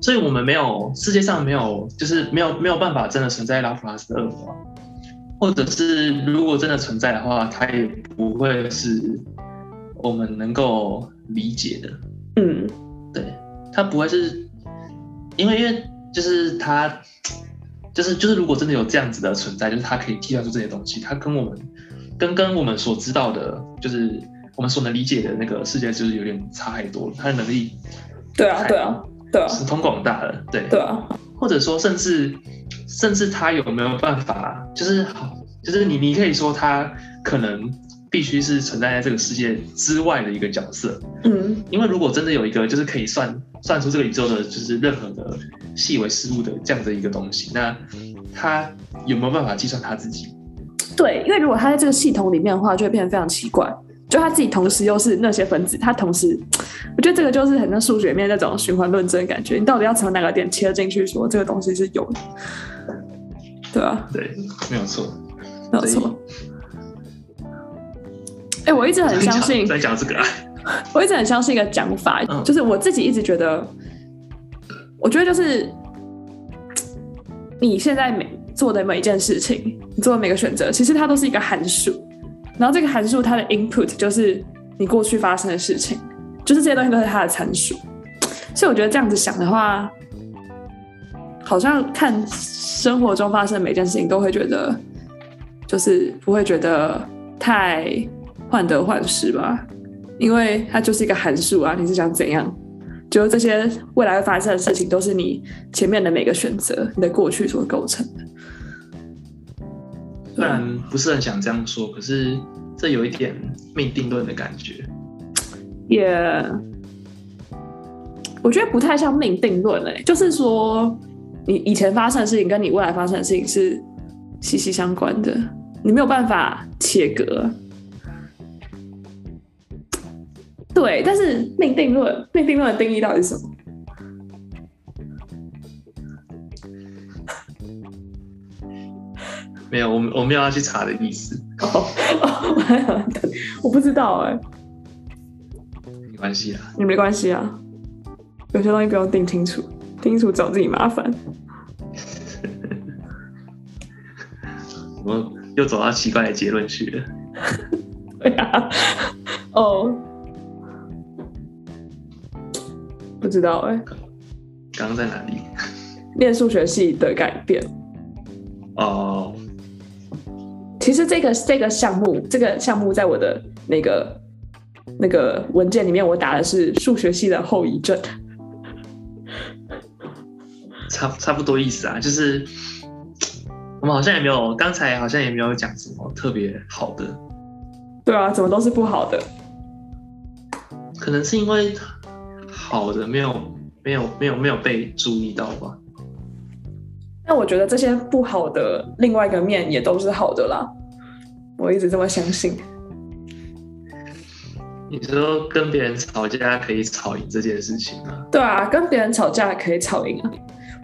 所以我们没有世界上没有，就是没有没有办法真的存在拉普拉斯的恶魔，或者是如果真的存在的话，它也不会是我们能够理解的。嗯，对，它不会是，因为因为就是它。就是就是，如果真的有这样子的存在，就是它可以计算出这些东西，它跟我们跟跟我们所知道的，就是我们所能理解的那个世界，就是有点差太多了。他的能力，对啊，对啊，对啊，神通广大了，对，对啊。或者说，甚至甚至他有没有办法，就是好，就是你你可以说他可能必须是存在在这个世界之外的一个角色，嗯，因为如果真的有一个就是可以算算出这个宇宙的，就是任何的。细微事物的这样的一个东西，那他有没有办法计算他自己？对，因为如果他在这个系统里面的话，就会变得非常奇怪。就他自己同时又是那些分子，他同时，我觉得这个就是很像数学里面那种循环论证的感觉。你到底要从哪个点切进去，说这个东西是有的？对啊，对，没有错，没有错。哎、欸，我一直很相信在讲这个，我一直很相信一个讲法，嗯、就是我自己一直觉得。我觉得就是你现在每做的每一件事情，你做的每个选择，其实它都是一个函数。然后这个函数它的 input 就是你过去发生的事情，就是这些东西都是它的参数。所以我觉得这样子想的话，好像看生活中发生的每件事情，都会觉得就是不会觉得太患得患失吧，因为它就是一个函数啊，你是想怎样？就这些未来会发生的事情，都是你前面的每个选择，你的过去所构成的。虽然不是很想这样说，可是这有一点命定论的感觉。也，我觉得不太像命定论诶，就是说你以前发生的事情跟你未来发生的事情是息息相关的，你没有办法切割。对，但是命定论，命定论的定义到底是什么？没有，我我没有要去查的意思。哦，哦我不知道哎。没关系啊，你没关系啊。有些东西不用定清楚，定清楚找自己麻烦。我又走到奇怪的结论去了。对啊。哦。不知道哎、欸，刚刚在哪里？念数学系的改变。哦，其实这个这个项目，这个项目在我的那个那个文件里面，我打的是数学系的后遗症。差差不多意思啊，就是我们好像也没有，刚才好像也没有讲什么特别好的。对啊，怎么都是不好的？可能是因为。好的，没有，没有，没有，没有被注意到吧？那我觉得这些不好的另外一个面也都是好的啦，我一直这么相信。你说跟别人吵架可以吵赢这件事情啊？对啊，跟别人吵架可以吵赢啊，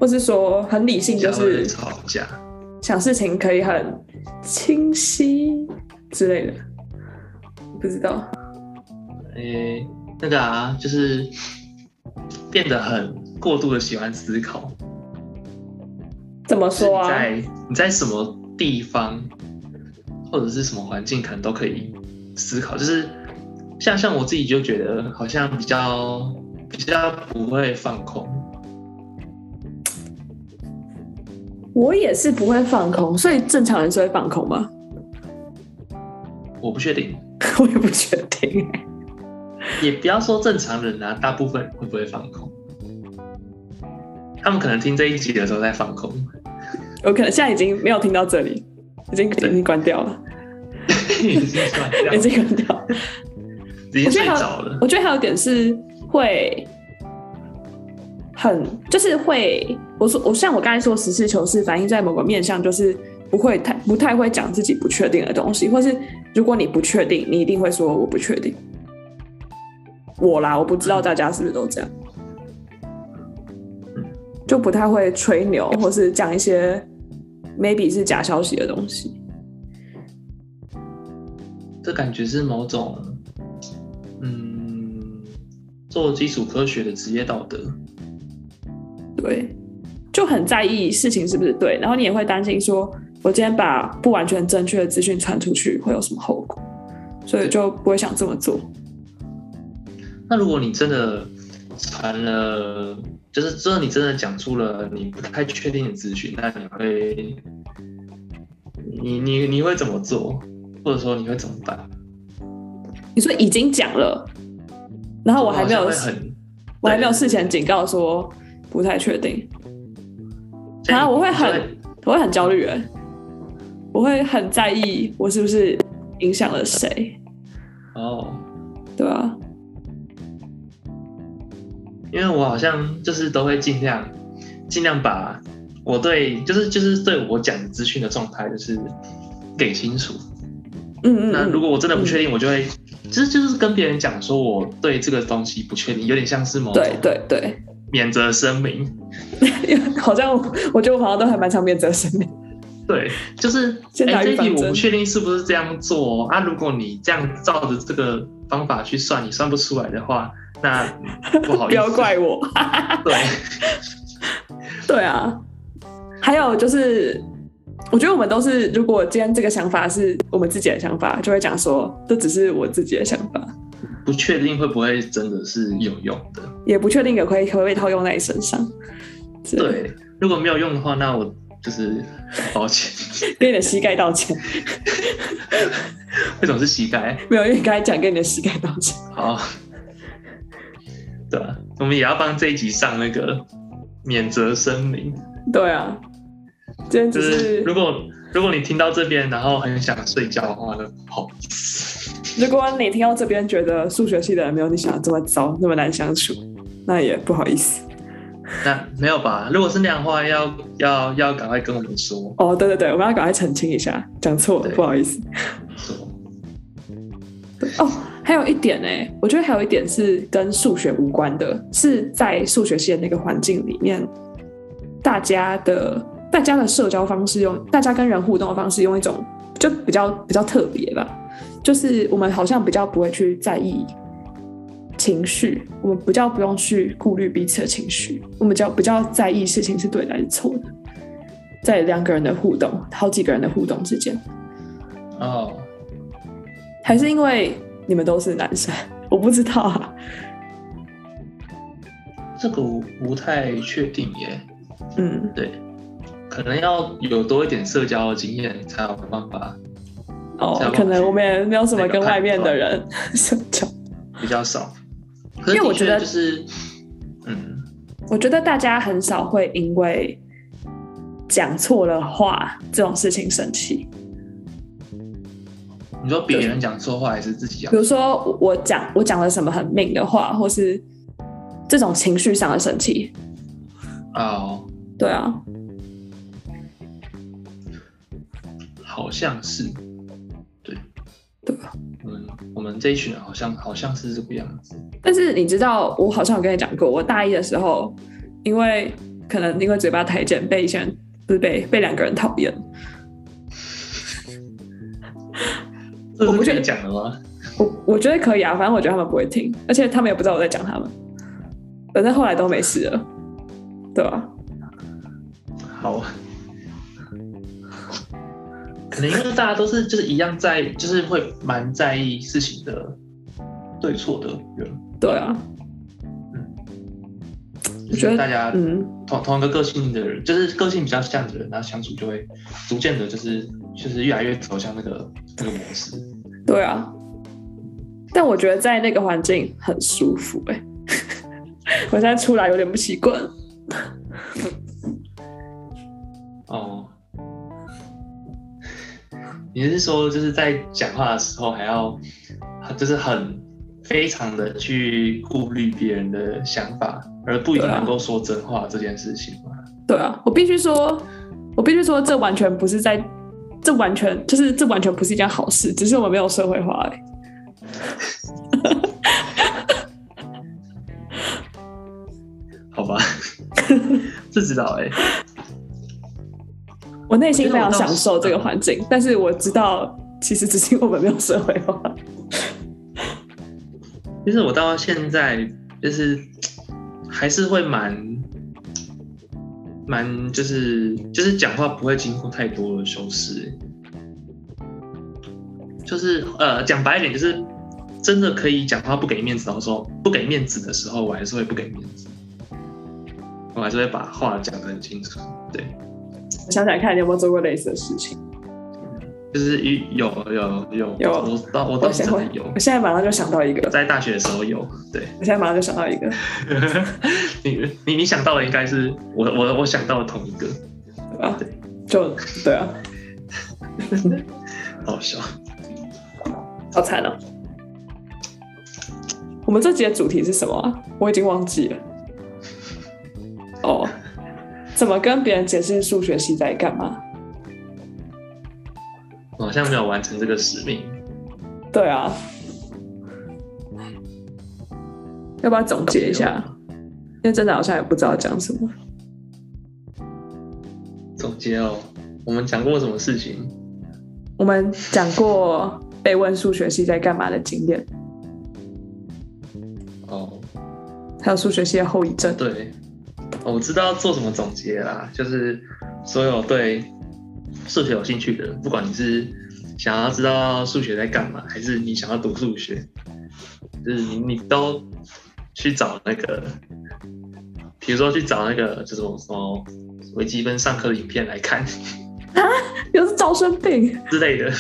或是说很理性，就是吵架，想事情可以很清晰之类的，不知道。诶、欸，那个啊，就是。变得很过度的喜欢思考，怎么说啊？在你在什么地方或者是什么环境，可能都可以思考。就是像像我自己就觉得，好像比较比较不会放空。我也是不会放空，所以正常人是会放空吗？我不确定，我也不确定。也不要说正常人啊，大部分会不会放空？他们可能听这一集的时候在放空。我可能现在已经没有听到这里，已经已经关掉了，已经关掉了，已经关掉了。已经睡着了。我觉得还有点是会很，就是会，我说我像我刚才说实事求是，反映在某个面向，就是不会太不太会讲自己不确定的东西，或是如果你不确定，你一定会说我不确定。我啦，我不知道大家是不是都这样，就不太会吹牛，或是讲一些 maybe 是假消息的东西。这感觉是某种，嗯，做基础科学的职业道德。对，就很在意事情是不是对，然后你也会担心说，我今天把不完全正确的资讯传出去会有什么后果，所以就不会想这么做。那如果你真的传了，就是之后你真的讲出了你不太确定的资讯，那你会，你你你会怎么做？或者说你会怎么办？你说已经讲了，然后我还没有，我还没有事前警告说不太确定，然后我会很，我会很焦虑哎，我会很在意我是不是影响了谁？哦，对啊。因为我好像就是都会尽量尽量把我对就是就是对我讲资讯的状态就是给清楚。嗯嗯。那如果我真的不确定，我就会其实就是跟别人讲说我对这个东西不确定，有点像是某种对对对免责声明。好像我觉得我好像都还蛮常免责声明。对，就是哎，这一题我不确定是不是这样做啊。如果你这样照着这个方法去算，你算不出来的话。那 不好意思，不要怪我。对，对啊。还有就是，我觉得我们都是，如果今天这个想法是我们自己的想法，就会讲说这只是我自己的想法，不确定会不会真的是有用的，也不确定可不可以可不可以套用在你身上。对，如果没有用的话，那我就是抱歉，跟你的膝盖道歉。为什么是膝盖？没有，因为你刚才讲跟你的膝盖道歉。好。对啊，我们也要帮这一集上那个免责声明。对啊，今天只是，就是如果如果你听到这边，然后很想睡觉的话，那不好意思。如果你听到这边觉得数学系的人没有你想的这么糟，那么难相处，那也不好意思。那没有吧？如果是那样的话，要要要赶快跟我们说。哦，对对对，我们要赶快澄清一下，讲错了，不好意思。哦，还有一点呢，我觉得还有一点是跟数学无关的，是在数学系的那个环境里面，大家的大家的社交方式用，大家跟人互动的方式用一种就比较比较特别吧，就是我们好像比较不会去在意。情绪，我们比较不用去顾虑彼此的情绪，我们比较比较在意事情是对还是错的，在两个人的互动，好几个人的互动之间，哦，还是因为你们都是男生，我不知道啊，这个我不太确定耶，嗯，对，可能要有多一点社交的经验才有办法，哦，可能我们也没有什么跟外面的人 社交，比较少。因为我觉得就是，嗯，我觉得大家很少会因为讲错了话这种事情生气。你说别人讲错话还是自己讲？比如说我讲我讲了什么很命的话，或是这种情绪上的生气。哦，对啊，好像是，对，对吧？嗯，我们这一群人好像好像是这个样子。但是你知道，我好像有跟你讲过，我大一的时候，因为可能因为嘴巴太贱，被一些人不是被被两个人讨厌。我不觉得讲了吗？我我觉得可以啊，反正我觉得他们不会听，而且他们也不知道我在讲他们。反正后来都没事了，对吧？好。可能因为大家都是就是一样在，就是会蛮在意事情的对错的人。对啊，嗯，我觉得大家嗯同同一个个性的人，就是个性比较像的人，然后相处就会逐渐的，就是就是越来越走向那个那个模式。对啊，但我觉得在那个环境很舒服哎、欸，我现在出来有点不习惯。哦。你是说，就是在讲话的时候还要，就是很非常的去顾虑别人的想法，而不一定能够说真话这件事情吗？对啊，我必须说，我必须说，这完全不是在，这完全就是这完全不是一件好事，只是我们没有社会化而已。好吧，不知道哎。我内心非常享受这个环境，但是我知道，其实只是我们没有社会化。其实我到现在就是 还是会蛮蛮就是就是讲话不会经过太多的修饰，就是呃讲白一点，就是真的可以讲话不给面子，然后说不给面子的时候，我还是会不给面子，我还是会把话讲得很清楚，对。想想看，你有没有做过类似的事情？就是有有有有，有我到我到现在有我。现在马上就想到一个，在大学的时候有。对，我现在马上就想到一个。你你你想到的应该是我我我想到的同一个，对啊，对，就对啊，好笑，好惨哦。我们这集的主题是什么啊？我已经忘记了。哦。怎么跟别人解释数学系在干嘛？我好像没有完成这个使命。对啊，要不要总结一下？因为真的好像也不知道讲什么。总结哦，我们讲过什么事情？我们讲过被问数学系在干嘛的经验。哦，还有数学系的后遗症。对。我知道做什么总结啦，就是所有对数学有兴趣的人，不管你是想要知道数学在干嘛，还是你想要读数学，就是你你都去找那个，比如说去找那个就是什么微积分上课的影片来看啊，又是招生病之类的。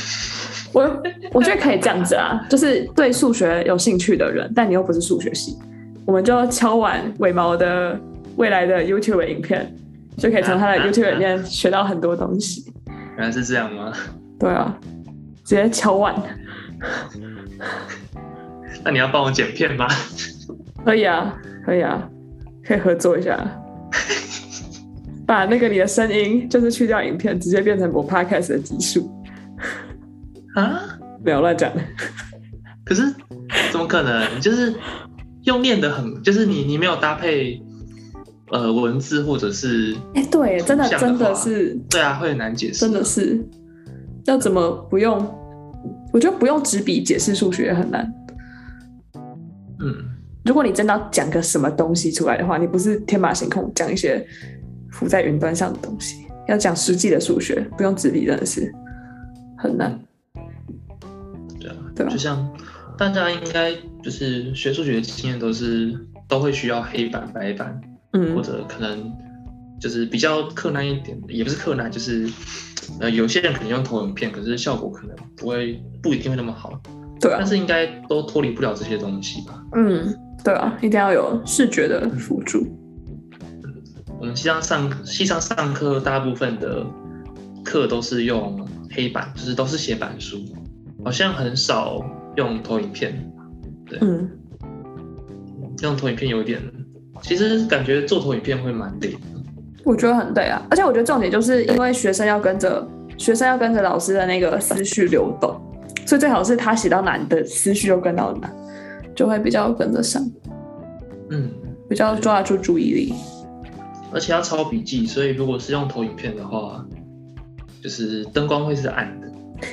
我我觉得可以这样子啊，就是对数学有兴趣的人，但你又不是数学系，我们就敲完尾毛的。未来的 YouTube 影片就可以从他的 YouTube 里面学到很多东西。原来是这样吗？对啊，直接敲碗。那你要帮我剪片吗？可以啊，可以啊。可以合作一下，把那个你的声音就是去掉影片，直接变成我 podcast 的集数啊？没有乱讲。可是怎么可能？就是用念的很，就是你你没有搭配呃文字或者是哎、欸，对，真的真的是对啊，会很难解释，真的是要怎么不用？我觉得不用纸笔解释数学也很难。嗯，如果你真的要讲个什么东西出来的话，你不是天马行空讲一些浮在云端上的东西，要讲实际的数学，不用纸笔真的是很难。对啊，对啊，就像。大家应该就是学数学的经验都是都会需要黑板白板，嗯，或者可能就是比较克难一点，也不是克难，就是呃有些人可能用投影片，可是效果可能不会不一定会那么好，对啊，但是应该都脱离不了这些东西吧？嗯，对啊，一定要有视觉的辅助。我们西上上西上上课大部分的课都是用黑板，就是都是写板书，好像很少。用投影片，对，嗯，用投影片有点，其实感觉做投影片会蛮累的。我觉得很累啊，而且我觉得重点就是因为学生要跟着学生要跟着老师的那个思绪流动，所以最好是他写到哪，你的思绪就跟到哪，就会比较跟得上，嗯，比较抓得住注意力。而且要抄笔记，所以如果是用投影片的话，就是灯光会是暗的。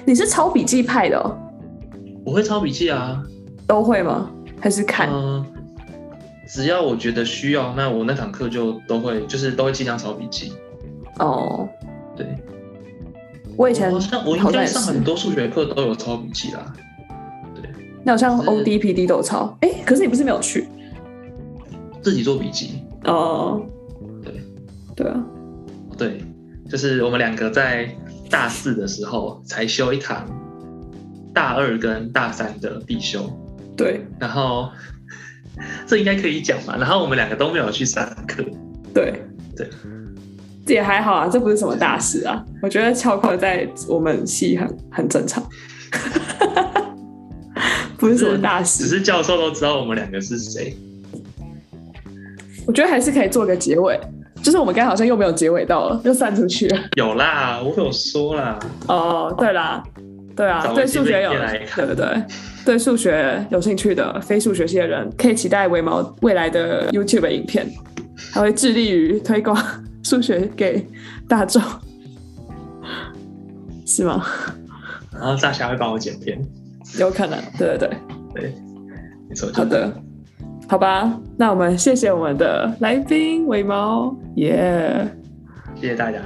你是抄笔记派的哦？我会抄笔记啊，都会吗？还是看？嗯，只要我觉得需要，那我那堂课就都会，就是都会尽量抄笔记。哦，对，我以前好像我应该上很多数学课都有抄笔记啦。对，那好像 O D P D 都有抄。哎，可是你不是没有去？自己做笔记。哦，对，对啊，对，就是我们两个在大四的时候才修一堂。大二跟大三的必修，对，然后 这应该可以讲吧？然后我们两个都没有去上课，对对，这也还好啊，这不是什么大事啊。我觉得翘课在我们系很很正常，不是什么大事，只是教授都知道我们两个是谁。我觉得还是可以做个结尾，就是我们刚才好像又没有结尾到了，又散出去了。有啦，我有说啦。哦，对啦。对啊，对数学有对不对？对数学有兴趣的非数学系的人，可以期待微毛未来的 YouTube 影片，还会致力于推广 数学给大众，是吗？然后大侠会帮我剪片，有可能，对对对对，没错。好的，好吧，那我们谢谢我们的来宾微毛，耶、yeah！谢谢大家，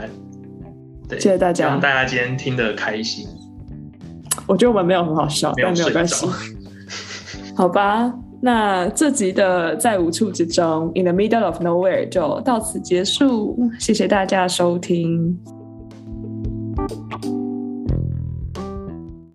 对，谢谢大家，希望大家今天听得开心。我觉得我们没有很好笑，但没有关系。好吧，那这集的在无处之中，In the middle of nowhere 就到此结束。谢谢大家收听。